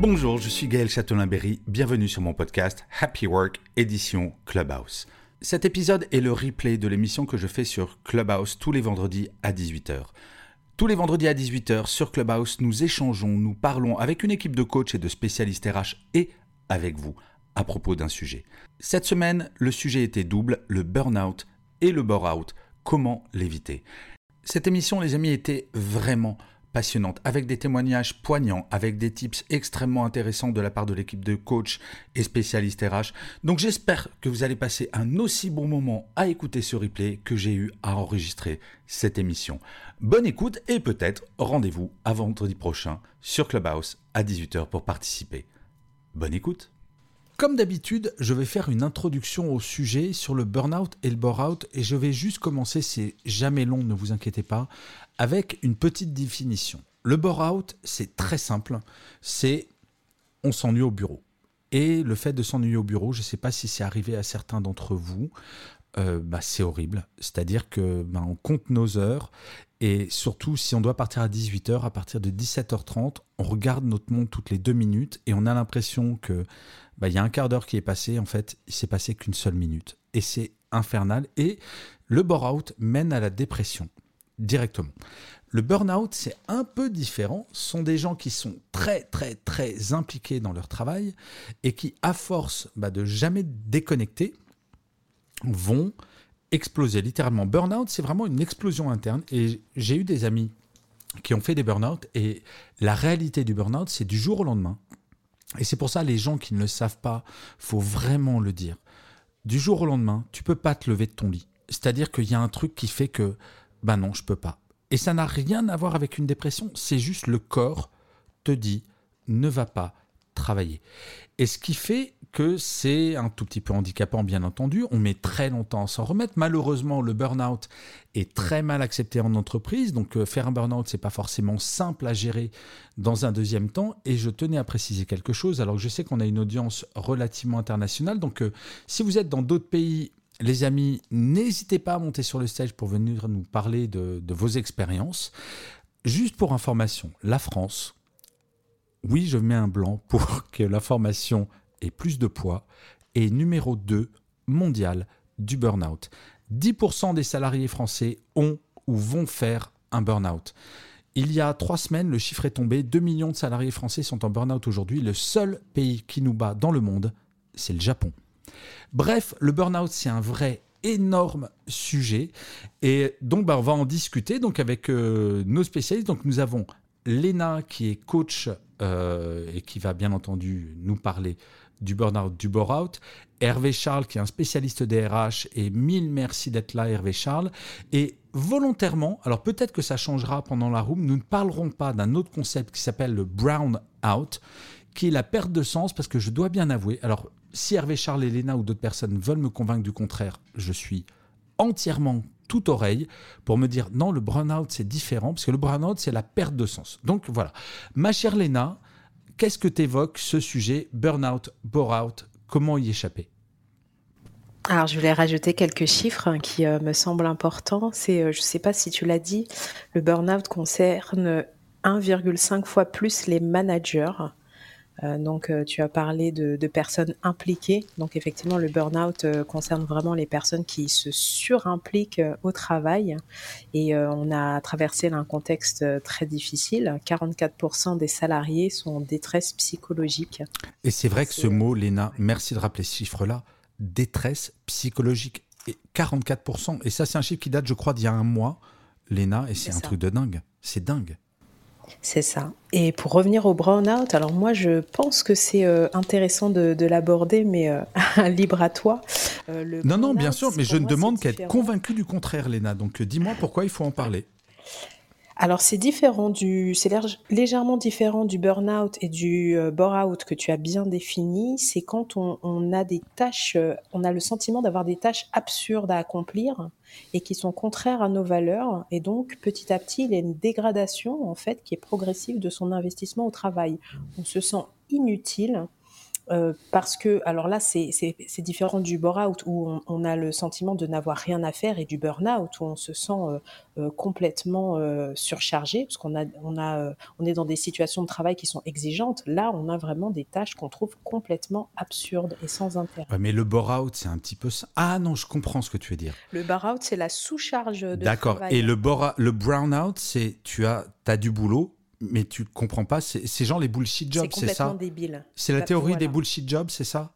Bonjour, je suis Gaël Châtelain-Berry, bienvenue sur mon podcast Happy Work édition Clubhouse. Cet épisode est le replay de l'émission que je fais sur Clubhouse tous les vendredis à 18h. Tous les vendredis à 18h sur Clubhouse, nous échangeons, nous parlons avec une équipe de coachs et de spécialistes RH et avec vous à propos d'un sujet. Cette semaine, le sujet était double, le burn-out et le bore-out. Comment l'éviter? Cette émission, les amis, était vraiment passionnante, avec des témoignages poignants, avec des tips extrêmement intéressants de la part de l'équipe de coachs et spécialistes RH. Donc j'espère que vous allez passer un aussi bon moment à écouter ce replay que j'ai eu à enregistrer cette émission. Bonne écoute et peut-être rendez-vous à vendredi prochain sur Clubhouse à 18h pour participer. Bonne écoute comme d'habitude, je vais faire une introduction au sujet sur le burn-out et le bore-out et je vais juste commencer, c'est jamais long, ne vous inquiétez pas, avec une petite définition. Le bore-out, c'est très simple, c'est on s'ennuie au bureau. Et le fait de s'ennuyer au bureau, je ne sais pas si c'est arrivé à certains d'entre vous, euh, bah, c'est horrible. C'est-à-dire que bah, on compte nos heures et surtout si on doit partir à 18h, à partir de 17h30, on regarde notre montre toutes les deux minutes et on a l'impression que bah, il y a un quart d'heure qui est passé, en fait, il s'est passé qu'une seule minute. Et c'est infernal. Et le bore-out mène à la dépression directement. Le burn-out, c'est un peu différent. Ce sont des gens qui sont très, très, très impliqués dans leur travail et qui, à force bah, de jamais déconnecter, vont exploser. Littéralement, burn-out, c'est vraiment une explosion interne. Et j'ai eu des amis qui ont fait des burn-out et la réalité du burn-out, c'est du jour au lendemain. Et c'est pour ça, les gens qui ne le savent pas, faut vraiment le dire. Du jour au lendemain, tu peux pas te lever de ton lit. C'est-à-dire qu'il y a un truc qui fait que, ben non, je peux pas. Et ça n'a rien à voir avec une dépression. C'est juste le corps te dit, ne va pas travailler. Et ce qui fait que c'est un tout petit peu handicapant, bien entendu. On met très longtemps à s'en remettre. Malheureusement, le burn-out est très mal accepté en entreprise. Donc, euh, faire un burn-out, c'est pas forcément simple à gérer dans un deuxième temps. Et je tenais à préciser quelque chose. Alors, je sais qu'on a une audience relativement internationale. Donc, euh, si vous êtes dans d'autres pays, les amis, n'hésitez pas à monter sur le stage pour venir nous parler de vos expériences. Juste pour information, la France, oui, je mets un blanc pour que l'information et plus de poids, et numéro 2 mondial du burn-out. 10% des salariés français ont ou vont faire un burn-out. Il y a trois semaines, le chiffre est tombé. 2 millions de salariés français sont en burn-out aujourd'hui. Le seul pays qui nous bat dans le monde, c'est le Japon. Bref, le burn-out, c'est un vrai énorme sujet. Et donc, bah, on va en discuter donc, avec euh, nos spécialistes. Donc, nous avons Léna, qui est coach euh, et qui va bien entendu nous parler du burn-out, du bore-out. Hervé Charles, qui est un spécialiste des RH, et mille merci d'être là, Hervé Charles. Et volontairement, alors peut-être que ça changera pendant la room, nous ne parlerons pas d'un autre concept qui s'appelle le brown out, qui est la perte de sens, parce que je dois bien avouer, alors si Hervé Charles et Léna ou d'autres personnes veulent me convaincre du contraire, je suis entièrement tout oreille pour me dire non, le burn-out c'est différent, parce que le burn-out c'est la perte de sens. Donc voilà. Ma chère Léna, qu'est-ce que t'évoques ce sujet burn-out, bore-out? Comment y échapper? Alors, je voulais rajouter quelques chiffres hein, qui euh, me semblent importants. C'est, euh, je ne sais pas si tu l'as dit, le burn-out concerne 1,5 fois plus les managers donc, euh, tu as parlé de, personnes impliquées. Donc, effectivement, le burn-out euh, concerne vraiment les personnes qui se surimpliquent au travail. Et on a traversé un contexte très difficile. 44% des salariés sont en détresse psychologique. Et c'est vrai que ce mot, Léna, merci de rappeler ce chiffre-là, détresse psychologique. Et 44%. Et ça, c'est un chiffre qui date, je crois, d'il y a un mois, Léna, et c'est un truc de dingue. C'est dingue. C'est ça. Et pour revenir au burn-out, alors moi je pense que c'est euh, intéressant de, l'aborder, mais euh, libre à toi. Euh, non, non, bien sûr, mais je ne demande qu'à être convaincu du contraire, Léna. Donc dis-moi pourquoi il faut en parler. Alors c'est différent du, c'est légèrement différent du burn-out et du euh, bore-out que tu as bien défini. C'est quand on, a des tâches, euh, on a le sentiment d'avoir des tâches absurdes à accomplir et qui sont contraires à nos valeurs. Et donc petit à petit, il y a une dégradation en fait qui est progressive de son investissement au travail. On se sent inutile euh, parce que, alors là, c'est différent du bore-out où on, a le sentiment de n'avoir rien à faire et du burn-out où on se sent euh, euh, complètement surchargé parce qu'on a, on a, on est dans des situations de travail qui sont exigeantes. Là, on a vraiment des tâches qu'on trouve complètement absurdes et sans intérêt. mais le bore-out, c'est un petit peu ça. Ah non, je comprends ce que tu veux dire. Le bore-out, c'est la sous-charge de D'accord. Et le, le brown-out, c'est tu as, as du boulot, mais tu comprends pas, ces gens, les bullshit jobs, c'est ça débile. C'est la théorie des bullshit jobs, c'est ça?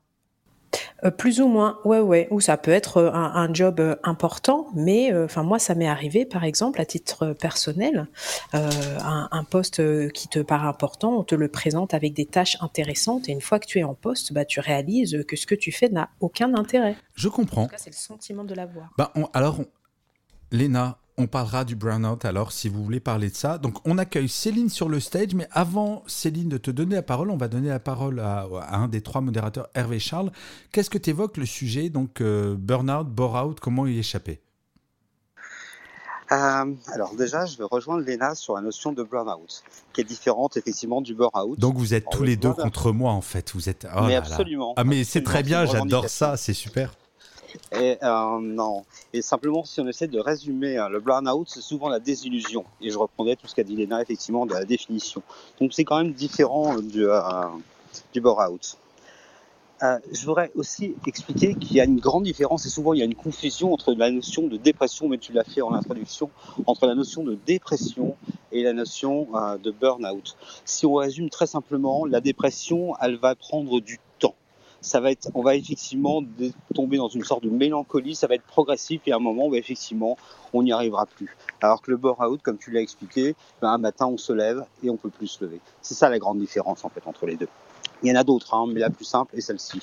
Euh, plus ou moins, ouais, ouais. Ou ça peut être euh, un, job euh, important, mais enfin moi ça m'est arrivé, par exemple, à titre personnel, un, poste qui te paraît important, on te le présente avec des tâches intéressantes, et une fois que tu es en poste, bah tu réalises que ce que tu fais n'a aucun intérêt. Je comprends. c'est le sentiment de l'avoir. Bah, alors, Léna, on parlera du burn-out alors si vous voulez parler de ça. Donc on accueille Céline sur le stage, mais avant Céline de te donner la parole, on va donner la parole à, un des trois modérateurs, Hervé Charles. Qu'est-ce que tu évoques le sujet, donc euh, burn-out, bore-out, comment y échapper? Euh, alors déjà, je vais rejoindre Léna sur la notion de burn-out, qui est différente effectivement du bore-out. Donc vous êtes tous les deux contre moi en fait. Vous êtes. Oh mais absolument. Ah mais c'est très bien, j'adore ça, c'est super. Et euh, non. Et simplement, si on essaie de résumer euh, le burn-out, c'est souvent la désillusion. Et je reprendrai tout ce qu'a dit Léna, effectivement, de la définition. Donc c'est quand même différent du, euh, du burn-out. je voudrais aussi expliquer qu'il y a une grande différence et souvent il y a une confusion entre la notion de dépression, mais tu l'as fait en introduction, entre la notion de dépression et la notion de burn-out. Si on résume très simplement, la dépression, elle va prendre du ça va être, on va effectivement tomber dans une sorte de mélancolie, ça va être progressif et à un moment, bah, effectivement, on n'y arrivera plus. Alors que le bore-out, comme tu l'as expliqué, ben, un matin, on se lève et on peut plus se lever. C'est ça la grande différence en fait entre les deux. Il y en a d'autres, hein, mais la plus simple est celle-ci.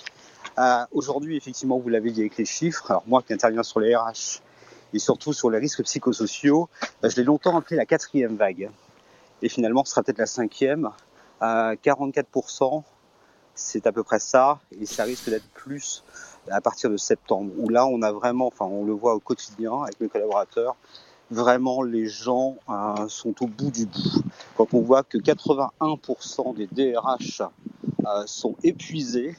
Euh, Aujourd'hui, effectivement, vous l'avez dit avec les chiffres. Alors moi qui interviens sur les RH et surtout sur les risques psychosociaux, ben, je l'ai longtemps appelé la quatrième vague. Et finalement, ce sera peut-être la cinquième. Euh, 44% c'est à peu près ça, et ça risque d'être plus à partir de septembre, où là on a vraiment, enfin on le voit au quotidien avec mes collaborateurs, vraiment les gens euh, sont au bout du bout. Quand on voit que 81% des DRH euh, sont épuisés,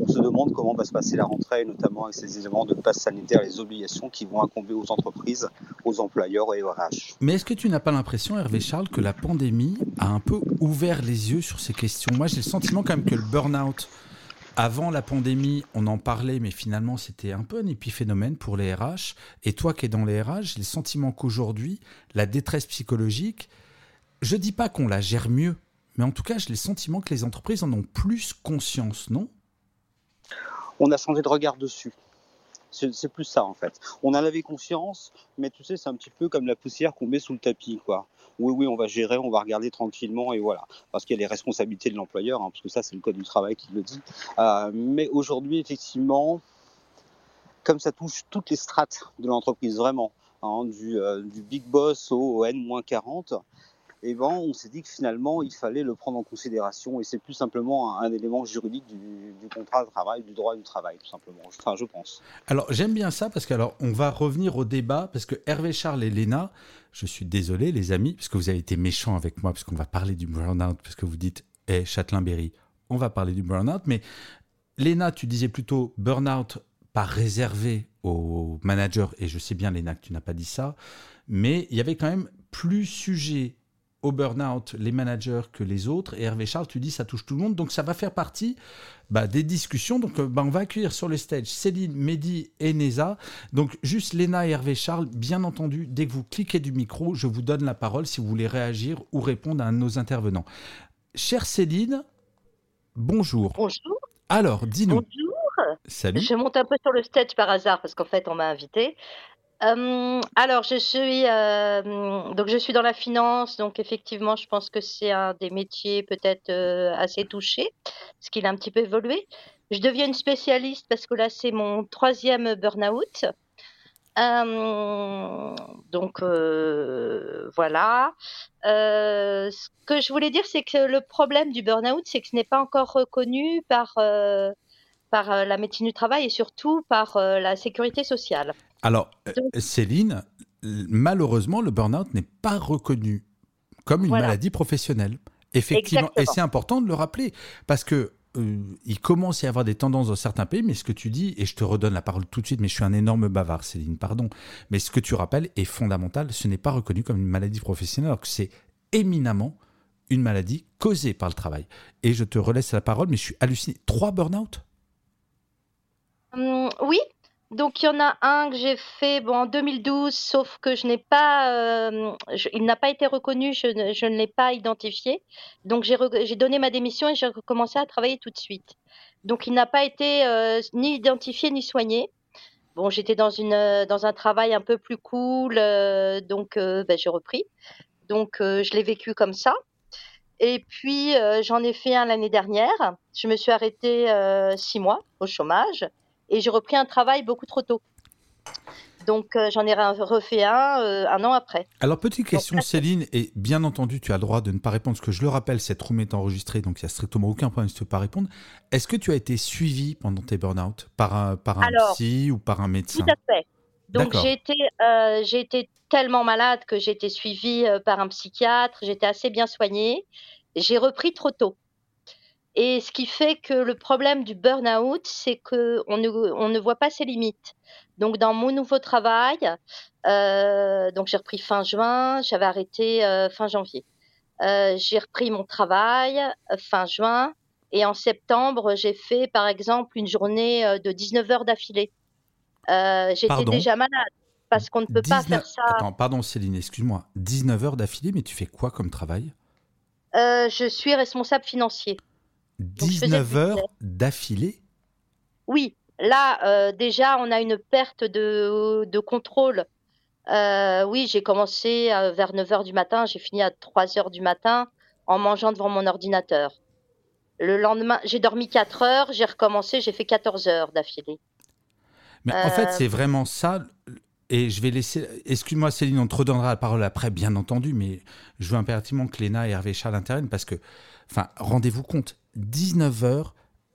on se demande comment va se passer la rentrée, notamment avec ces éléments de passe sanitaire, les obligations qui vont incomber aux entreprises, aux employeurs et aux RH. Mais est-ce que tu n'as pas l'impression, Hervé Charles, que la pandémie a un peu ouvert les yeux sur ces questions? Moi, j'ai le sentiment quand même que le burn-out, avant la pandémie, on en parlait, mais finalement, c'était un peu un épiphénomène pour les RH. Et toi qui es dans les RH, j'ai le sentiment qu'aujourd'hui, la détresse psychologique, je dis pas qu'on la gère mieux, mais en tout cas, j'ai le sentiment que les entreprises en ont plus conscience, non? On a changé de regard dessus. C'est plus ça en fait. On en avait conscience, mais tu sais, c'est un petit peu comme la poussière qu'on met sous le tapis, quoi. Oui, oui, on va gérer, on va regarder tranquillement et voilà. Parce qu'il y a les responsabilités de l'employeur, hein, parce que ça, c'est le code du travail qui le dit. Euh, mais aujourd'hui, effectivement, comme ça touche toutes les strates de l'entreprise, vraiment, hein, du, euh, du, big boss au N-40, et eh ben, on s'est dit que finalement, il fallait le prendre en considération et c'est plus simplement un, élément juridique du, contrat de travail, du droit du travail, tout simplement. Enfin, je pense. Alors, j'aime bien ça parce que, alors, on va revenir au débat parce que Hervé Charles et Léna, je suis désolé, les amis, parce que vous avez été méchants avec moi parce qu'on va parler du burn-out, parce que vous dites, hé, Châtelain-Berry, on va parler du burn-out, mais Léna, tu disais plutôt burn-out pas réservé aux managers, et je sais bien, Léna, que tu n'as pas dit ça, mais il y avait quand même plus sujet au burn-out les managers que les autres. Et Hervé Charles, tu dis ça touche tout le monde. Donc ça va faire partie bah, des discussions. Donc euh, bah, on va accueillir sur le stage Céline, Mehdi et Neza. Donc juste Léna et Hervé Charles, bien entendu, dès que vous cliquez du micro, je vous donne la parole si vous voulez réagir ou répondre à un de nos intervenants. Chère Céline, bonjour. Bonjour. Alors, dis-nous. Bonjour. Salut. Je monte un peu sur le stage par hasard parce qu'en fait, on m'a invité. Alors je suis, donc je suis dans la finance, donc effectivement, je pense que c'est un des métiers peut-être, assez touchés, parce qu'il a un petit peu évolué. Je deviens une spécialiste parce que là, c'est mon troisième burn-out. donc voilà. ce que je voulais dire, c'est que le problème du burn-out, c'est que ce n'est pas encore reconnu par, par la médecine du travail et surtout par la sécurité sociale. Alors, euh, Céline, malheureusement, le burn-out n'est pas reconnu comme une maladie professionnelle. Effectivement, et c'est important de le rappeler parce que euh, il commence à y avoir des tendances dans certains pays, mais ce que tu dis, et je te redonne la parole tout de suite, mais je suis un énorme bavard, Céline, pardon, mais ce que tu rappelles est fondamental, ce n'est pas reconnu comme une maladie professionnelle, alors que c'est éminemment une maladie causée par le travail. Et je te relaisse la parole, mais je suis halluciné. Trois burn-out? Hum, Oui, donc il y en a un que j'ai fait bon, en 2012, sauf que je n'ai pas, euh, il n'a pas été reconnu, je ne, l'ai pas identifié. Donc j'ai, j'ai donné ma démission et j'ai recommencé à travailler tout de suite. Donc il n'a pas été euh, ni identifié ni soigné. Bon, j'étais dans une euh, dans un travail un peu plus cool, donc ben, j'ai repris. Donc je l'ai vécu comme ça. Et puis j'en ai fait un l'année dernière. Je me suis arrêtée six mois au chômage et j'ai repris un travail beaucoup trop tôt. Donc euh, j'en ai refait un euh, un an après. Alors petite question Céline, et bien entendu tu as le droit de ne pas répondre, parce que je le rappelle, cette room est enregistrée, donc il n'y a strictement aucun problème si tu ne peux pas répondre. Est-ce que tu as été suivi pendant tes burn-out par un, par un psy ou par un médecin? Tout à fait. Donc j'ai été, euh, j'ai été tellement malade que j'ai été suivie par un psychiatre, j'étais assez bien soignée. J'ai repris trop tôt. Et ce qui fait que le problème du burn-out, c'est qu'on ne, on ne voit pas ses limites. Donc, dans mon nouveau travail, euh, donc j'ai repris fin juin, j'avais arrêté euh, fin janvier. Euh, j'ai repris mon travail fin juin et en septembre, j'ai fait par exemple une journée de 19 heures d'affilée. J'étais déjà malade parce qu'on ne peut pas faire ça. Attends, pardon Céline, excuse-moi. 19 heures d'affilée, mais tu fais quoi comme travail? Je suis responsable financier. 19 heures d'affilée Oui, là, euh, déjà, on a une perte de, de contrôle. Euh, oui, j'ai commencé euh, vers 9 heures du matin, j'ai fini à 3 heures du matin en mangeant devant mon ordinateur. Le lendemain, j'ai dormi 4 heures, j'ai recommencé, j'ai fait 14 heures d'affilée. Mais en fait, c'est vraiment ça. Et je vais laisser. Excuse-moi, Céline, on te redonnera la parole après, bien entendu, mais je veux impérativement que Léna et Hervé Charles interviennent parce que, enfin, rendez-vous compte, 19 heures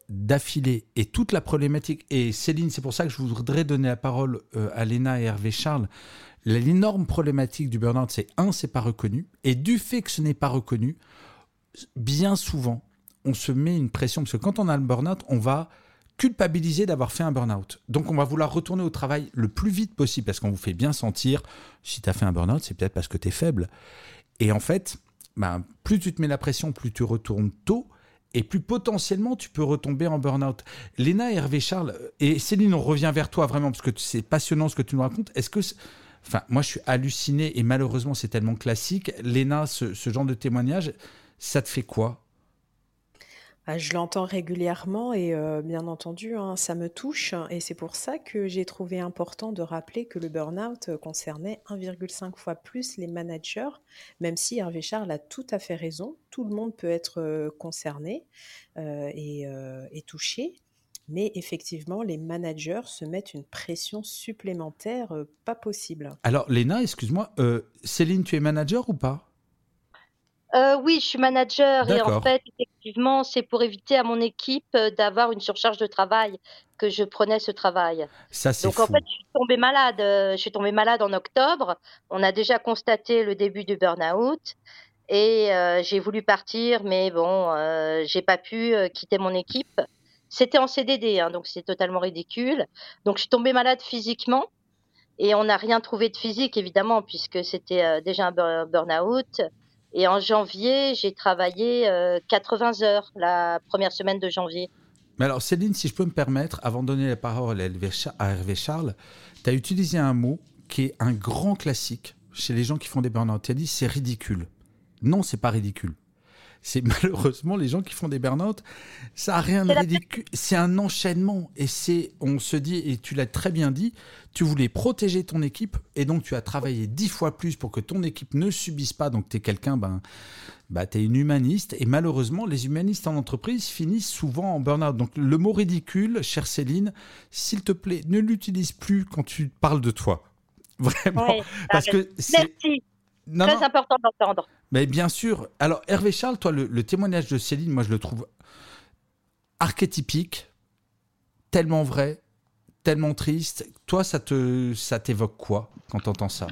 d'affilée et toute la problématique. Et Céline, c'est pour ça que je voudrais donner la parole euh, à Léna et Hervé Charles. L'énorme problématique du burn-out, c'est un, c'est pas reconnu. Et du fait que ce n'est pas reconnu, bien souvent, on se met une pression. Parce que quand on a le burn-out, on va culpabiliser d'avoir fait un burn-out. Donc on va vouloir retourner au travail le plus vite possible parce qu'on vous fait bien sentir, si tu as fait un burn-out, c'est peut-être parce que tu es faible. Et en fait, ben, plus tu te mets la pression, plus tu retournes tôt et plus potentiellement tu peux retomber en burn-out. Léna Hervé Charles, et Céline, on revient vers toi vraiment parce que c'est passionnant ce que tu nous racontes. Est-ce que. Enfin, moi je suis halluciné et malheureusement c'est tellement classique. Léna, ce genre de témoignage, ça te fait quoi? Bah, je l'entends régulièrement et euh, bien entendu, hein, ça me touche et c'est pour ça que j'ai trouvé important de rappeler que le burn-out euh, concernait 1,5 fois plus les managers, même si Hervé Charles a tout à fait raison, tout le monde peut être euh, concerné et, et touché, mais effectivement, les managers se mettent une pression supplémentaire pas possible. Alors Léna, excuse-moi, Céline, tu es manager ou pas? Euh, oui, je suis manager et en fait, effectivement, c'est pour éviter à mon équipe euh, d'avoir une surcharge de travail que je prenais ce travail. Ça, c'est Donc en fait, je suis tombée malade. Euh, je suis tombée malade en octobre. On a déjà constaté le début du burn-out et j'ai voulu partir, mais bon, j'ai pas pu quitter mon équipe. C'était en CDD, hein, donc c'est totalement ridicule. Donc je suis tombée malade physiquement et on n'a rien trouvé de physique évidemment puisque c'était déjà un burn-out. Et en janvier, j'ai travaillé 80 euh, heures la première semaine de janvier. Mais alors, Céline, si je peux me permettre, avant de donner la parole à Hervé Charles, tu as utilisé un mot qui est un grand classique chez les gens qui font des burn-out. Tu as dit c'est ridicule. Non, c'est pas ridicule. C'est malheureusement les gens qui font des burn-out, ça a rien de ridicule. C'est un enchaînement et c'est, on se dit, et tu l'as très bien dit, tu voulais protéger ton équipe et donc tu as travaillé dix fois plus pour que ton équipe ne subisse pas. Donc tu es quelqu'un, ben, bah, tu es une humaniste et malheureusement, les humanistes en entreprise finissent souvent en burn-out. Donc le mot ridicule, chère Céline, s'il te plaît, ne l'utilise plus quand tu parles de toi. Vraiment. parce que Merci. Très important d'entendre. Mais bien sûr. Alors, Hervé Charles, toi, le, témoignage de Céline, moi, je le trouve archétypique, tellement vrai, tellement triste. Toi, ça te, ça t'évoque quoi quand tu entends ça?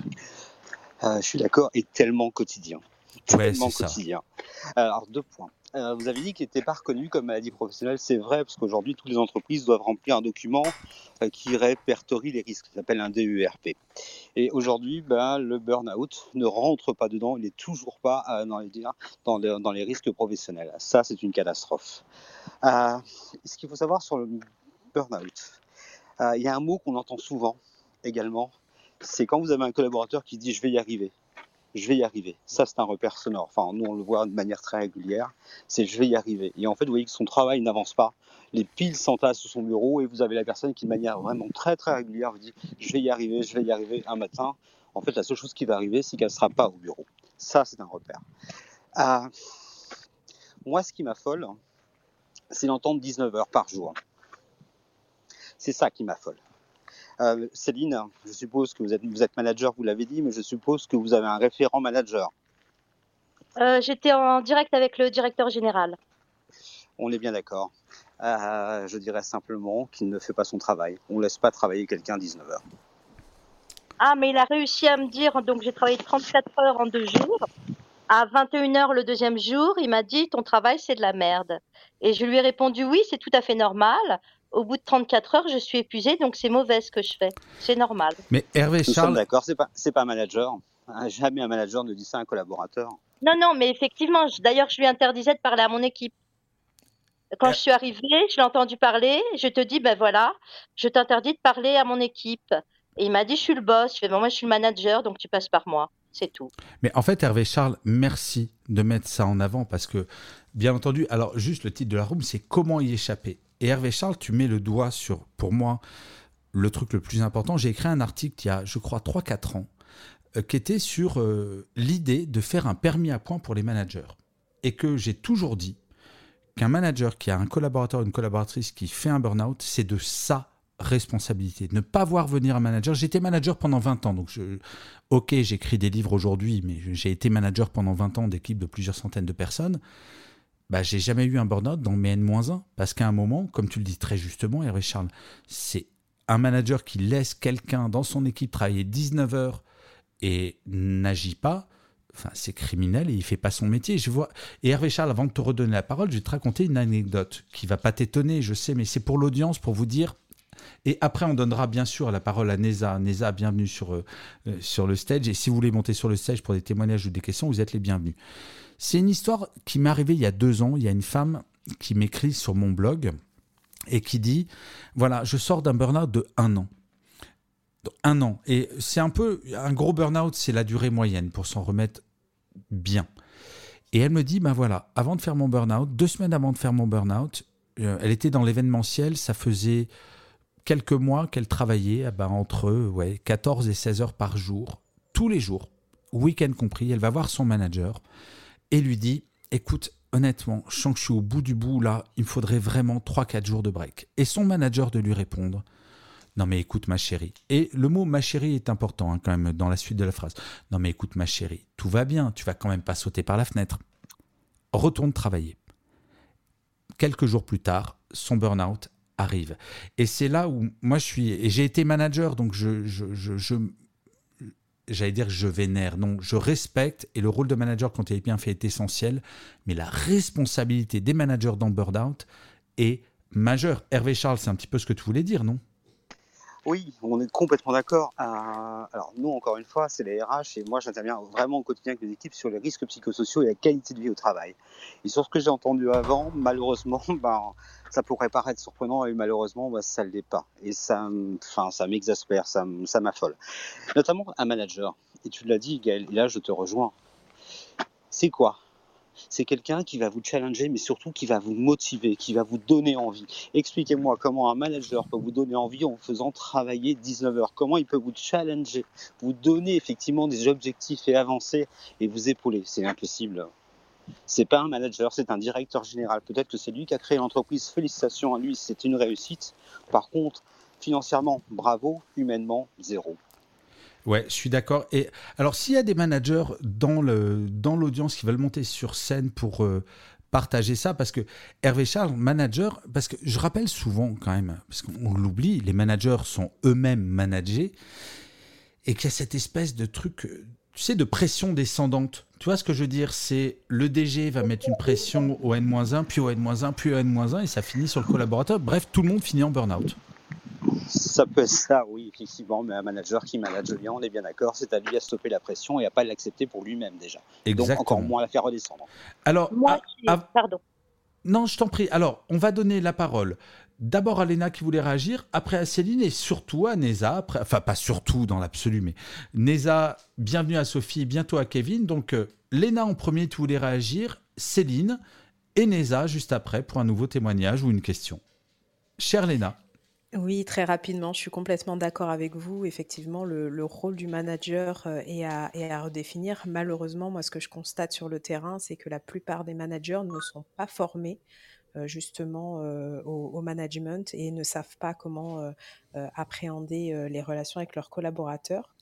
Euh, Je suis d'accord, et tellement quotidien. Tellement quotidien. Alors, deux points. Euh, vous avez dit qu'il n'était pas reconnu comme maladie professionnelle. C'est vrai, parce qu'aujourd'hui, toutes les entreprises doivent remplir un document euh, qui répertorie les risques, qui s'appelle un DERP. Et aujourd'hui, ben, le burn-out ne rentre pas dedans, il n'est toujours pas euh, dans, les, dans, les, risques professionnels. Ça, c'est une catastrophe. ce qu'il faut savoir sur le burn-out, il y a un mot qu'on entend souvent également, c'est quand vous avez un collaborateur qui dit je vais y arriver je vais y arriver. Ça, c'est un repère sonore. Enfin, nous, on le voit de manière très régulière. C'est je vais y arriver. Et en fait, vous voyez que son travail n'avance pas. Les piles s'entassent sur son bureau et vous avez la personne qui, de manière vraiment très, très régulière, vous dit je vais y arriver, je vais y arriver un matin. En fait, la seule chose qui va arriver, c'est qu'elle ne sera pas au bureau. Ça, c'est un repère. Euh, moi, ce qui m'affole, c'est d'entendre 19 heures par jour. C'est ça qui m'affole. Euh, Céline, je suppose que vous êtes, vous êtes manager, vous l'avez dit, mais je suppose que vous avez un référent manager. Euh, j'étais en direct avec le directeur général. On est bien d'accord. Euh, je dirais simplement qu'il ne fait pas son travail. On ne laisse pas travailler quelqu'un 19 heures. Ah, mais il a réussi à me dire, donc j'ai travaillé 34 heures en deux jours. À 21 heures le deuxième jour, il m'a dit, ton travail, c'est de la merde. Et je lui ai répondu, oui, c'est tout à fait normal au bout de 34 heures, je suis épuisée, donc c'est mauvais ce que je fais. C'est normal. Mais Hervé Charles. d'accord, c'est pas, c'est pas un manager. Hein, jamais un manager ne dit ça à un collaborateur. Non, non, mais effectivement, d'ailleurs, je lui interdisais de parler à mon équipe. Quand je suis arrivée, je l'ai entendu parler, je te dis, ben voilà, je t'interdis de parler à mon équipe. Et il m'a dit, je suis le boss. Je fais, bon, moi, je suis le manager, donc tu passes par moi. C'est tout. Mais en fait, Hervé Charles, merci de mettre ça en avant parce que, bien entendu, alors juste le titre de la room, c'est comment y échapper. Et Hervé Charles, tu mets le doigt sur, pour moi, le truc le plus important. J'ai écrit un article il y a, je crois, 3-4 ans, euh, qui était sur euh, l'idée de faire un permis à points pour les managers. Et que j'ai toujours dit qu'un manager qui a un collaborateur ou une collaboratrice qui fait un burn-out, c'est de sa responsabilité. Ne pas voir venir un manager. J'étais manager pendant 20 ans, donc ok, j'écris des livres aujourd'hui, mais j'ai été manager pendant 20 ans d'équipes de plusieurs centaines de personnes bah, j'ai jamais eu un burn-out dans mes N-1. Parce qu'à un moment, comme tu le dis très justement, Hervé Charles, c'est un manager qui laisse quelqu'un dans son équipe travailler 19 heures et n'agit pas. Enfin, c'est criminel et il fait pas son métier. Je vois. Et Hervé Charles, avant de te redonner la parole, je vais te raconter une anecdote qui va pas t'étonner, je sais, mais c'est pour l'audience, pour vous dire. Et après, on donnera bien sûr la parole à Neza. Neza, bienvenue sur, euh, sur le stage. Et si vous voulez monter sur le stage pour des témoignages ou des questions, vous êtes les bienvenus. C'est une histoire qui m'est arrivée il y a deux ans. Il y a une femme qui m'écrit sur mon blog et qui dit Voilà, je sors d'un burn-out de un an. Un an. Et c'est un peu. Un gros burn-out, c'est la durée moyenne pour s'en remettre bien. Et elle me dit Ben voilà, avant de faire mon burn-out, deux semaines avant de faire mon burn-out, euh, elle était dans l'événementiel, ça faisait quelques mois qu'elle travaillait ben, entre ouais, 14 et 16 heures par jour, tous les jours, week-end compris. Elle va voir son manager et lui dit Écoute, honnêtement, je sens que je suis au bout du bout là, il me faudrait vraiment 3-4 jours de break. Et son manager de lui répondre Non, mais écoute, ma chérie. Et le mot ma chérie est important hein, quand même dans la suite de la phrase. Non, mais écoute, ma chérie, tout va bien, tu vas quand même pas sauter par la fenêtre. Retourne travailler. Quelques jours plus tard, son burn-out arrive. Et c'est là où moi je suis, et j'ai été manager, donc je, j'allais dire je vénère, non, je respecte, et le rôle de manager quand il est bien fait est essentiel, mais la responsabilité des managers dans Burnout est majeure. Hervé Charles, c'est un petit peu ce que tu voulais dire, non? Oui, on est complètement d'accord. Euh, alors nous, encore une fois, c'est les RH et moi, j'interviens vraiment au quotidien avec les équipes sur les risques psychosociaux et la qualité de vie au travail. Et sur ce que j'ai entendu avant, malheureusement, ben, ça pourrait paraître surprenant et malheureusement, ben, ça ne l'est pas. Et ça, enfin, ça m'exaspère, ça, ça m'affole. Notamment un manager. Et tu l'as dit, Gaël, et là, je te rejoins. C'est quoi? C'est quelqu'un qui va vous challenger, mais surtout qui va vous motiver, qui va vous donner envie. Expliquez-moi comment un manager peut vous donner envie en faisant travailler 19 heures. Comment il peut vous challenger, vous donner effectivement des objectifs et avancer et vous épauler. C'est impossible. C'est pas un manager, c'est un directeur général. Peut-être que c'est lui qui a créé l'entreprise. Félicitations à lui, c'est une réussite. Par contre, financièrement, bravo. Humainement, zéro. Ouais, je suis d'accord. Et alors, s'il y a des managers dans le dans l'audience qui veulent monter sur scène pour euh, partager ça, parce que Hervé Charles, manager, parce que je rappelle souvent quand même, parce qu'on l'oublie, les managers sont eux-mêmes managés, et qu'il y a cette espèce de truc, tu sais, de pression descendante. Tu vois ce que je veux dire? C'est le DG va mettre une pression au N-1, puis au N-1, puis au N-1, et ça finit sur le collaborateur. Bref, tout le monde finit en burn-out. Ça peut être ça, oui, effectivement, mais un manager qui manage bien, on est bien d'accord, c'est à lui à stopper la pression et à pas l'accepter pour lui-même déjà. Et donc encore moins la faire redescendre. Alors, Moi, pardon. Non, je t'en prie. Alors, on va donner la parole d'abord à Léna qui voulait réagir, après à Céline et surtout à Neza. enfin, pas surtout dans l'absolu, mais Neza, bienvenue à Sophie et bientôt à Kevin. Donc, euh, Léna en premier, tu voulais réagir, Céline et Neza juste après pour un nouveau témoignage ou une question. Chère Léna. Oui, très rapidement, je suis complètement d'accord avec vous. Effectivement, le, rôle du manager euh, est à, redéfinir. Malheureusement, moi, ce que je constate sur le terrain, c'est que la plupart des managers ne sont pas formés euh, justement euh, au, management et ne savent pas comment appréhender les relations avec leurs collaborateurs.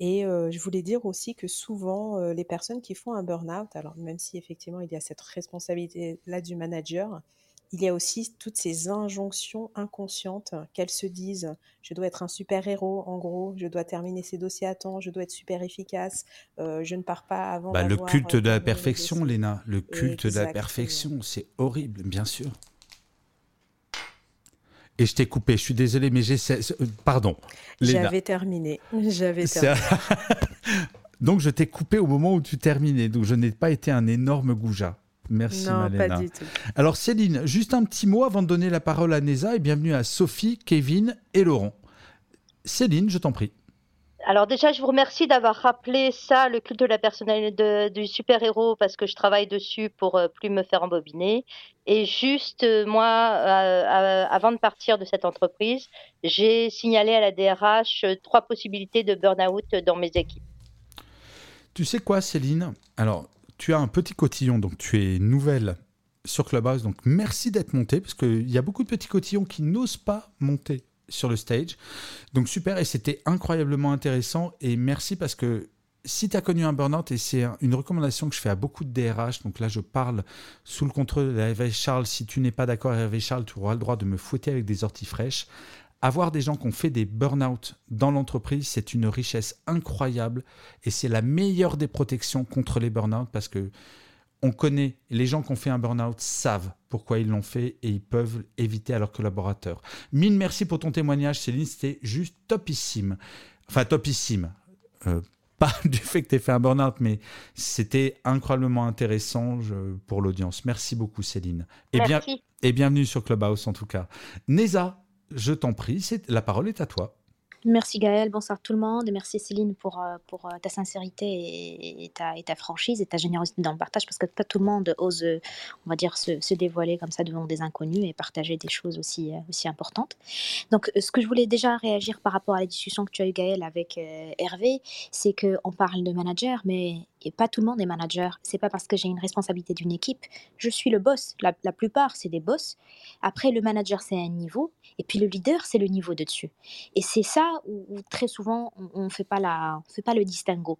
Et je voulais dire aussi que souvent, les personnes qui font un burn-out, alors même si effectivement il y a cette responsabilité-là du manager, il y a aussi toutes ces injonctions inconscientes qu'elles se disent je dois être un super héros en gros je dois terminer ces dossiers à temps je dois être super efficace euh, je ne pars pas avant bah, le culte de la perfection Léna le culte de la perfection c'est horrible bien sûr et je t'ai coupé, je suis désolé, mais j'ai. Euh, pardon. J'avais terminé. J'avais terminé. Donc je t'ai coupé au moment où tu terminais. Donc je n'ai pas été un énorme goujat. Merci non, Pas du tout. Alors Céline, juste un petit mot avant de donner la parole à Neza et bienvenue à Sophie, Kevin et Laurent. Céline, je t'en prie. Alors déjà, je vous remercie d'avoir rappelé ça, le culte de la personnalité du super-héros, parce que je travaille dessus pour euh, plus me faire embobiner. Et juste, euh, moi, euh, avant de partir de cette entreprise, j'ai signalé à la DRH trois possibilités de burn-out dans mes équipes. Tu sais quoi, Céline? Alors, tu as un petit cotillon, donc tu es nouvelle sur Clubhouse, donc merci d'être montée, parce qu'il y a beaucoup de petits cotillons qui n'osent pas monter sur le stage. Donc super, et c'était incroyablement intéressant, et merci parce que si tu as connu un burn-out, et c'est une recommandation que je fais à beaucoup de DRH, donc là je parle sous le contrôle de Hervé Charles, si tu n'es pas d'accord Hervé Charles, tu auras le droit de me fouetter avec des orties fraîches avoir des gens qui ont fait des burn-out dans l'entreprise, c'est une richesse incroyable et c'est la meilleure des protections contre les burn-out parce que on connaît, les gens qui ont fait un burn-out savent pourquoi ils l'ont fait et ils peuvent éviter à leurs collaborateurs. Mille merci pour ton témoignage, Céline, c'était juste topissime. Enfin, topissime. Euh, pas du fait que tu aies fait un burn-out, mais c'était incroyablement intéressant pour l'audience. Merci beaucoup, Céline. Et, bien, et bienvenue sur Clubhouse, en tout cas. Neza, je t'en prie, la parole est à toi. Merci Gaël, bonsoir tout le monde et merci Céline pour, euh, euh, ta sincérité et, ta, franchise et ta générosité dans le partage parce que pas tout le monde ose, on va dire, se, dévoiler comme ça devant des inconnus et partager des choses aussi, euh, importantes. Donc ce que je voulais déjà réagir par rapport à la discussion que tu as eu Gaël avec Hervé, c'est qu'on parle de manager mais et pas tout le monde est manager. C'est pas parce que j'ai une responsabilité d'une équipe, je suis le boss. La, plupart, c'est des boss. Après, le manager, c'est un niveau, et puis le leader, c'est le niveau de dessus. Et c'est ça où, très souvent, on, ne fait pas la, fait pas le distinguo.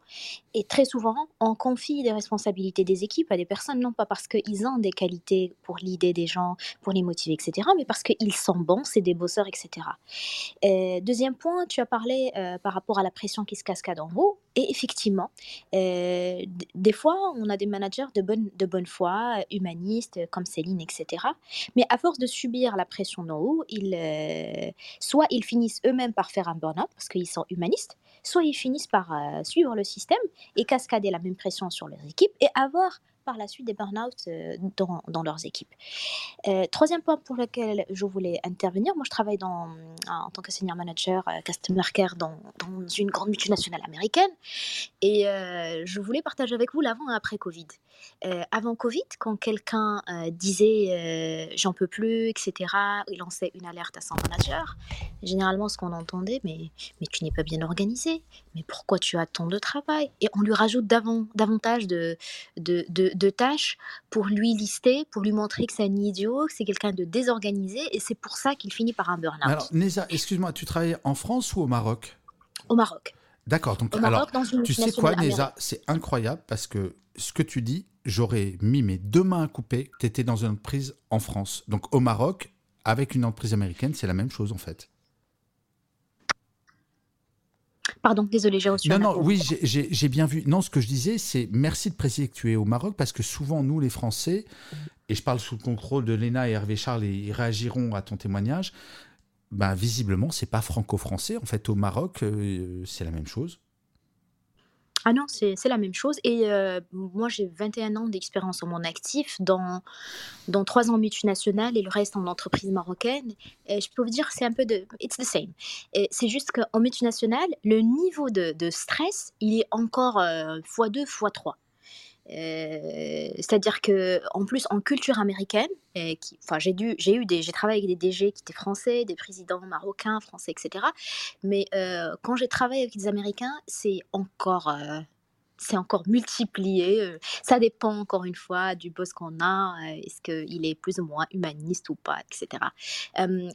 Et très souvent, on confie des responsabilités des équipes à des personnes, non pas parce qu'ils ont des qualités pour l'idée des gens, pour les motiver, etc., mais parce qu'ils sont bons, c'est des bosseurs, etc. Euh, deuxième point, tu as parlé euh, par rapport à la pression qui se cascade en haut. Et effectivement, euh, des fois, on a des managers de bonne, de bonne foi, humanistes, comme Céline, etc. Mais à force de subir la pression d'en haut, ils, euh, soit ils finissent eux-mêmes par faire un burn-out parce qu'ils sont humanistes, soit ils finissent par euh, suivre le système et cascader la même pression sur leurs équipes et avoir par la suite des burn-out euh, dans, dans, leurs équipes. Euh, troisième point pour lequel je voulais intervenir, moi je travaille dans, en tant que senior manager customer care dans, dans, une grande multinationale américaine et je voulais partager avec vous l'avant et après Covid. avant Covid, quand quelqu'un disait j'en peux plus, etc., il lançait une alerte à son manager, généralement ce qu'on entendait, mais, mais tu n'es pas bien organisé, mais pourquoi tu as tant de travail? Et on lui rajoute davantage de, de, de, tâches pour lui lister, pour lui montrer que c'est un idiot, que c'est quelqu'un de désorganisé, et c'est pour ça qu'il finit par un burn-out. Alors, Neza, excuse-moi, tu travailles en France ou au Maroc? Au Maroc. D'accord, donc alors, tu sais quoi, Neza, c'est incroyable parce que ce que tu dis, j'aurais mis mes deux mains à couper, tu étais dans une entreprise en France. Donc au Maroc, avec une entreprise américaine, c'est la même chose en fait. Pardon, désolé, j'ai reçu. Non, non, oui, j'ai bien vu. Non, ce que je disais, c'est merci de préciser que tu es au Maroc parce que souvent, nous, les Français, et je parle sous le contrôle de Léna et Hervé Charles, et ils réagiront à ton témoignage. Ben, visiblement, c'est pas franco-français. En fait, au Maroc, euh, c'est la même chose. Ah non, c'est la même chose. Et euh, moi, j'ai 21 ans d'expérience en mon actif dans, dans 3 ans multinationales et le reste en entreprise marocaine. Je peux vous dire, c'est un peu de. It's the same. C'est juste qu'en multinationale, le niveau de, de, stress, il est encore x2, x3. Euh, c'est-à-dire que en plus en culture américaine, enfin j'ai eu des, j'ai travaillé avec des DG qui étaient français, des présidents marocains, français, etc. Mais euh, quand j'ai travaillé avec des Américains, c'est encore euh, c'est encore multiplié. Euh, ça dépend encore une fois du boss qu'on a, euh, est-ce qu'il est plus ou moins humaniste ou pas, etc.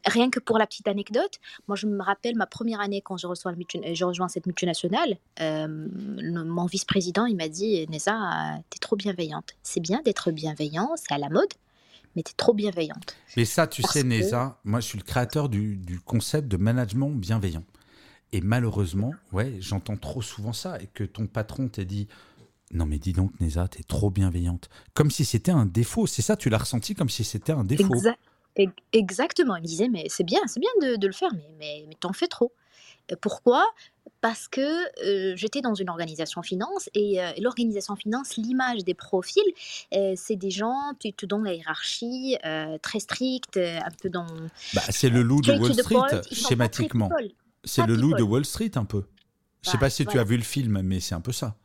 rien que pour la petite anecdote, moi je me rappelle ma première année quand je, reçois je rejoins cette multinationale, mon vice-président il m'a dit Nessa, t'es trop bienveillante. C'est bien d'être bienveillant, c'est à la mode, mais t'es trop bienveillante. Mais ça, tu sais, Neza, moi je suis le créateur du, du concept de management bienveillant. Et malheureusement, ouais, j'entends trop souvent ça et que ton patron t'ait dit non mais dis donc Neza, t'es trop bienveillante. Comme si c'était un défaut. C'est ça, tu l'as ressenti comme si c'était un défaut. Exactement. Il me disait mais c'est bien, c'est bien de, de, le faire, mais, mais, mais t'en fais trop. Pourquoi? Parce que euh, j'étais dans une organisation finance et euh, l'organisation finance, l'image des profils, euh, c'est des gens plutôt dans la hiérarchie, très stricte, un peu dans. Bah, c'est le loup de Wall Street, schématiquement. C'est le loup de Wall Street un peu. Je sais pas si tu as vu le film, mais c'est un peu ça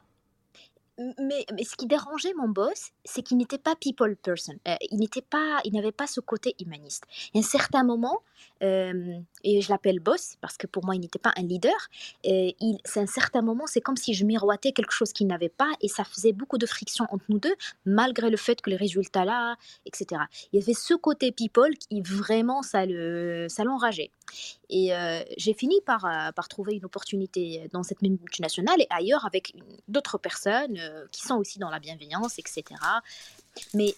mais, mais, ce qui dérangeait mon boss, c'est qu'il n'était pas people person. Euh, il n'était pas, il n'avait pas ce côté humaniste. Et à un certain moment, euh, et je l'appelle boss parce que pour moi il n'était pas un leader. Il, c'est un certain moment, c'est comme si je miroitais quelque chose qu'il n'avait pas, et ça faisait beaucoup de friction entre nous deux, malgré le fait que les résultats là, etc. Il y avait ce côté people qui vraiment ça le, ça l'enrageait. Et euh, j'ai fini par, par trouver une opportunité dans cette même multinationale et ailleurs avec d'autres personnes euh, qui sont aussi dans la bienveillance, etc. Mais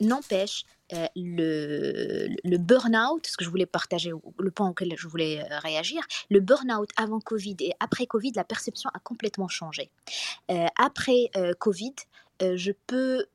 n'empêche, euh, le, le burn-out, ce que je voulais partager, le point auquel je voulais euh, réagir, le burn-out avant Covid et après Covid, la perception a complètement changé. après Covid, je peux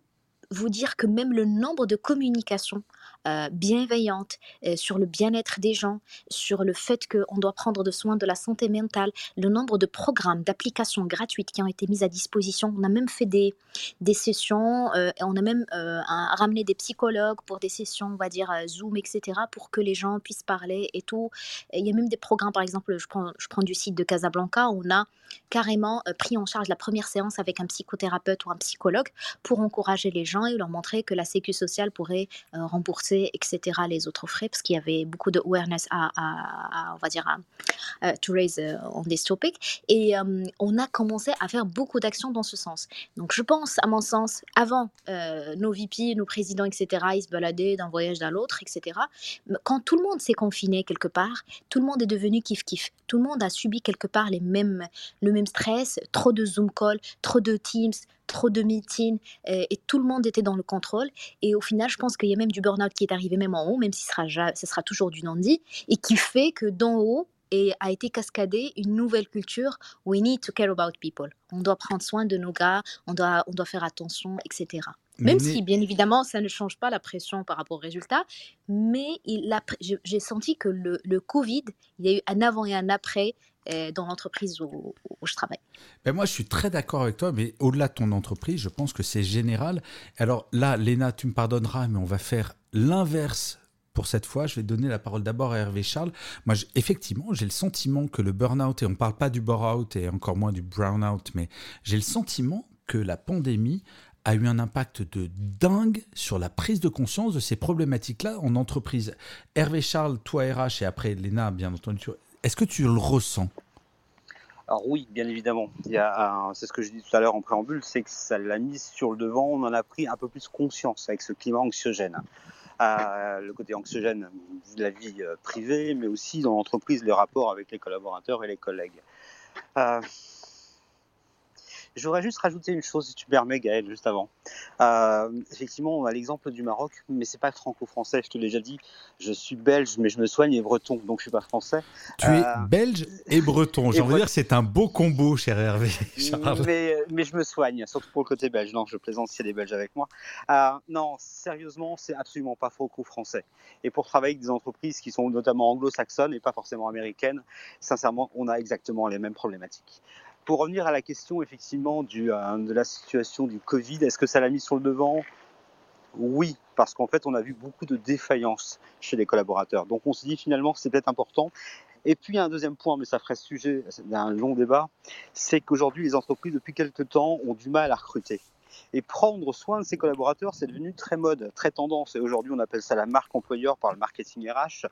vous dire que même le nombre de communications euh, bienveillante euh, sur le bien-être des gens, sur le fait qu'on doit prendre de soin de la santé mentale, le nombre de programmes, d'applications gratuites qui ont été mises à disposition. On a même fait des, des sessions, euh, on a même ramené des psychologues pour des sessions, on va dire Zoom, etc., pour que les gens puissent parler et tout. il y a même des programmes, par exemple, je prends, je prends du site de Casablanca, on a carrément pris en charge la première séance avec un psychothérapeute ou un psychologue pour encourager les gens et leur montrer que la sécu sociale pourrait rembourser etc., les autres frais, parce qu'il y avait beaucoup de awareness à, on va dire, à, to raise euh, on this topic. Et euh, on a commencé à faire beaucoup d'actions dans ce sens. Donc, je pense, à mon sens, avant euh, nos VP, nos présidents, etc., ils se baladaient d'un voyage à l'autre, etc. Quand tout le monde s'est confiné quelque part, tout le monde est devenu kiff-kiff. Tout le monde a subi quelque part les mêmes, le même stress, trop de Zoom call, trop de Teams, trop de meetings euh, et, tout le monde était dans le contrôle. Et au final, je pense qu'il y a même du burn-out qui est arrivé même en haut, même si ce sera, ce sera toujours du non-dit, et qui fait que d'en haut, et a été cascadée une nouvelle culture. We need to care about people. On doit prendre soin de nos gars, on doit, on doit faire attention, etc. Même si, bien évidemment, ça ne change pas la pression par rapport aux résultats, mais j'ai senti que le, le, Covid, il y a eu un avant et un après dans l'entreprise où, je travaille. Ben moi, je suis très d'accord avec toi, mais au-delà de ton entreprise, je pense que c'est général. Alors là, Léna, tu me pardonneras, mais on va faire l'inverse pour cette fois, je vais donner la parole d'abord à Hervé Charles. Moi, effectivement, j'ai le sentiment que le burn-out, et on ne parle pas du bore-out et encore moins du brown-out, mais j'ai le sentiment que la pandémie a eu un impact de dingue sur la prise de conscience de ces problématiques-là en entreprise. Hervé Charles, toi RH et après Léna, bien entendu, est-ce que tu le ressens? Alors oui, bien évidemment. c'est ce que je dis tout à l'heure en préambule, c'est que ça l'a mis sur le devant. On en a pris un peu plus conscience avec ce climat anxiogène. Euh, le côté anxiogène de la vie euh, privée, mais aussi dans l'entreprise, les rapports avec les collaborateurs et les collègues. Euh, je voudrais juste rajouter une chose, si tu permets, Gaël, juste avant. Euh, effectivement, on a l'exemple du Maroc, mais c'est pas franco-français. Je te l'ai déjà dit. Je suis belge, mais je me soigne et breton, donc je suis pas français. Tu es euh, belge et breton. J'ai envie de dire, c'est un beau combo, cher Hervé. Mais, mais, je me soigne, surtout pour le côté belge. Non, je plaisante s'il y a des Belges avec moi. Euh, non, sérieusement, c'est absolument pas franco-français. Et pour travailler avec des entreprises qui sont notamment anglo-saxonnes et pas forcément américaines, sincèrement, on a exactement les mêmes problématiques. Pour revenir à la question effectivement euh, de la situation du Covid, est-ce que ça l'a mis sur le devant? Oui, parce qu'en fait on a vu beaucoup de défaillances chez les collaborateurs. Donc on se dit finalement que c'est peut-être important. Et puis un deuxième point, mais ça ferait sujet d'un long débat, c'est qu'aujourd'hui les entreprises depuis quelques temps ont du mal à recruter. Et prendre soin de ses collaborateurs, c'est devenu très mode, très tendance. Et aujourd'hui, on appelle ça la marque employeur par le marketing RH.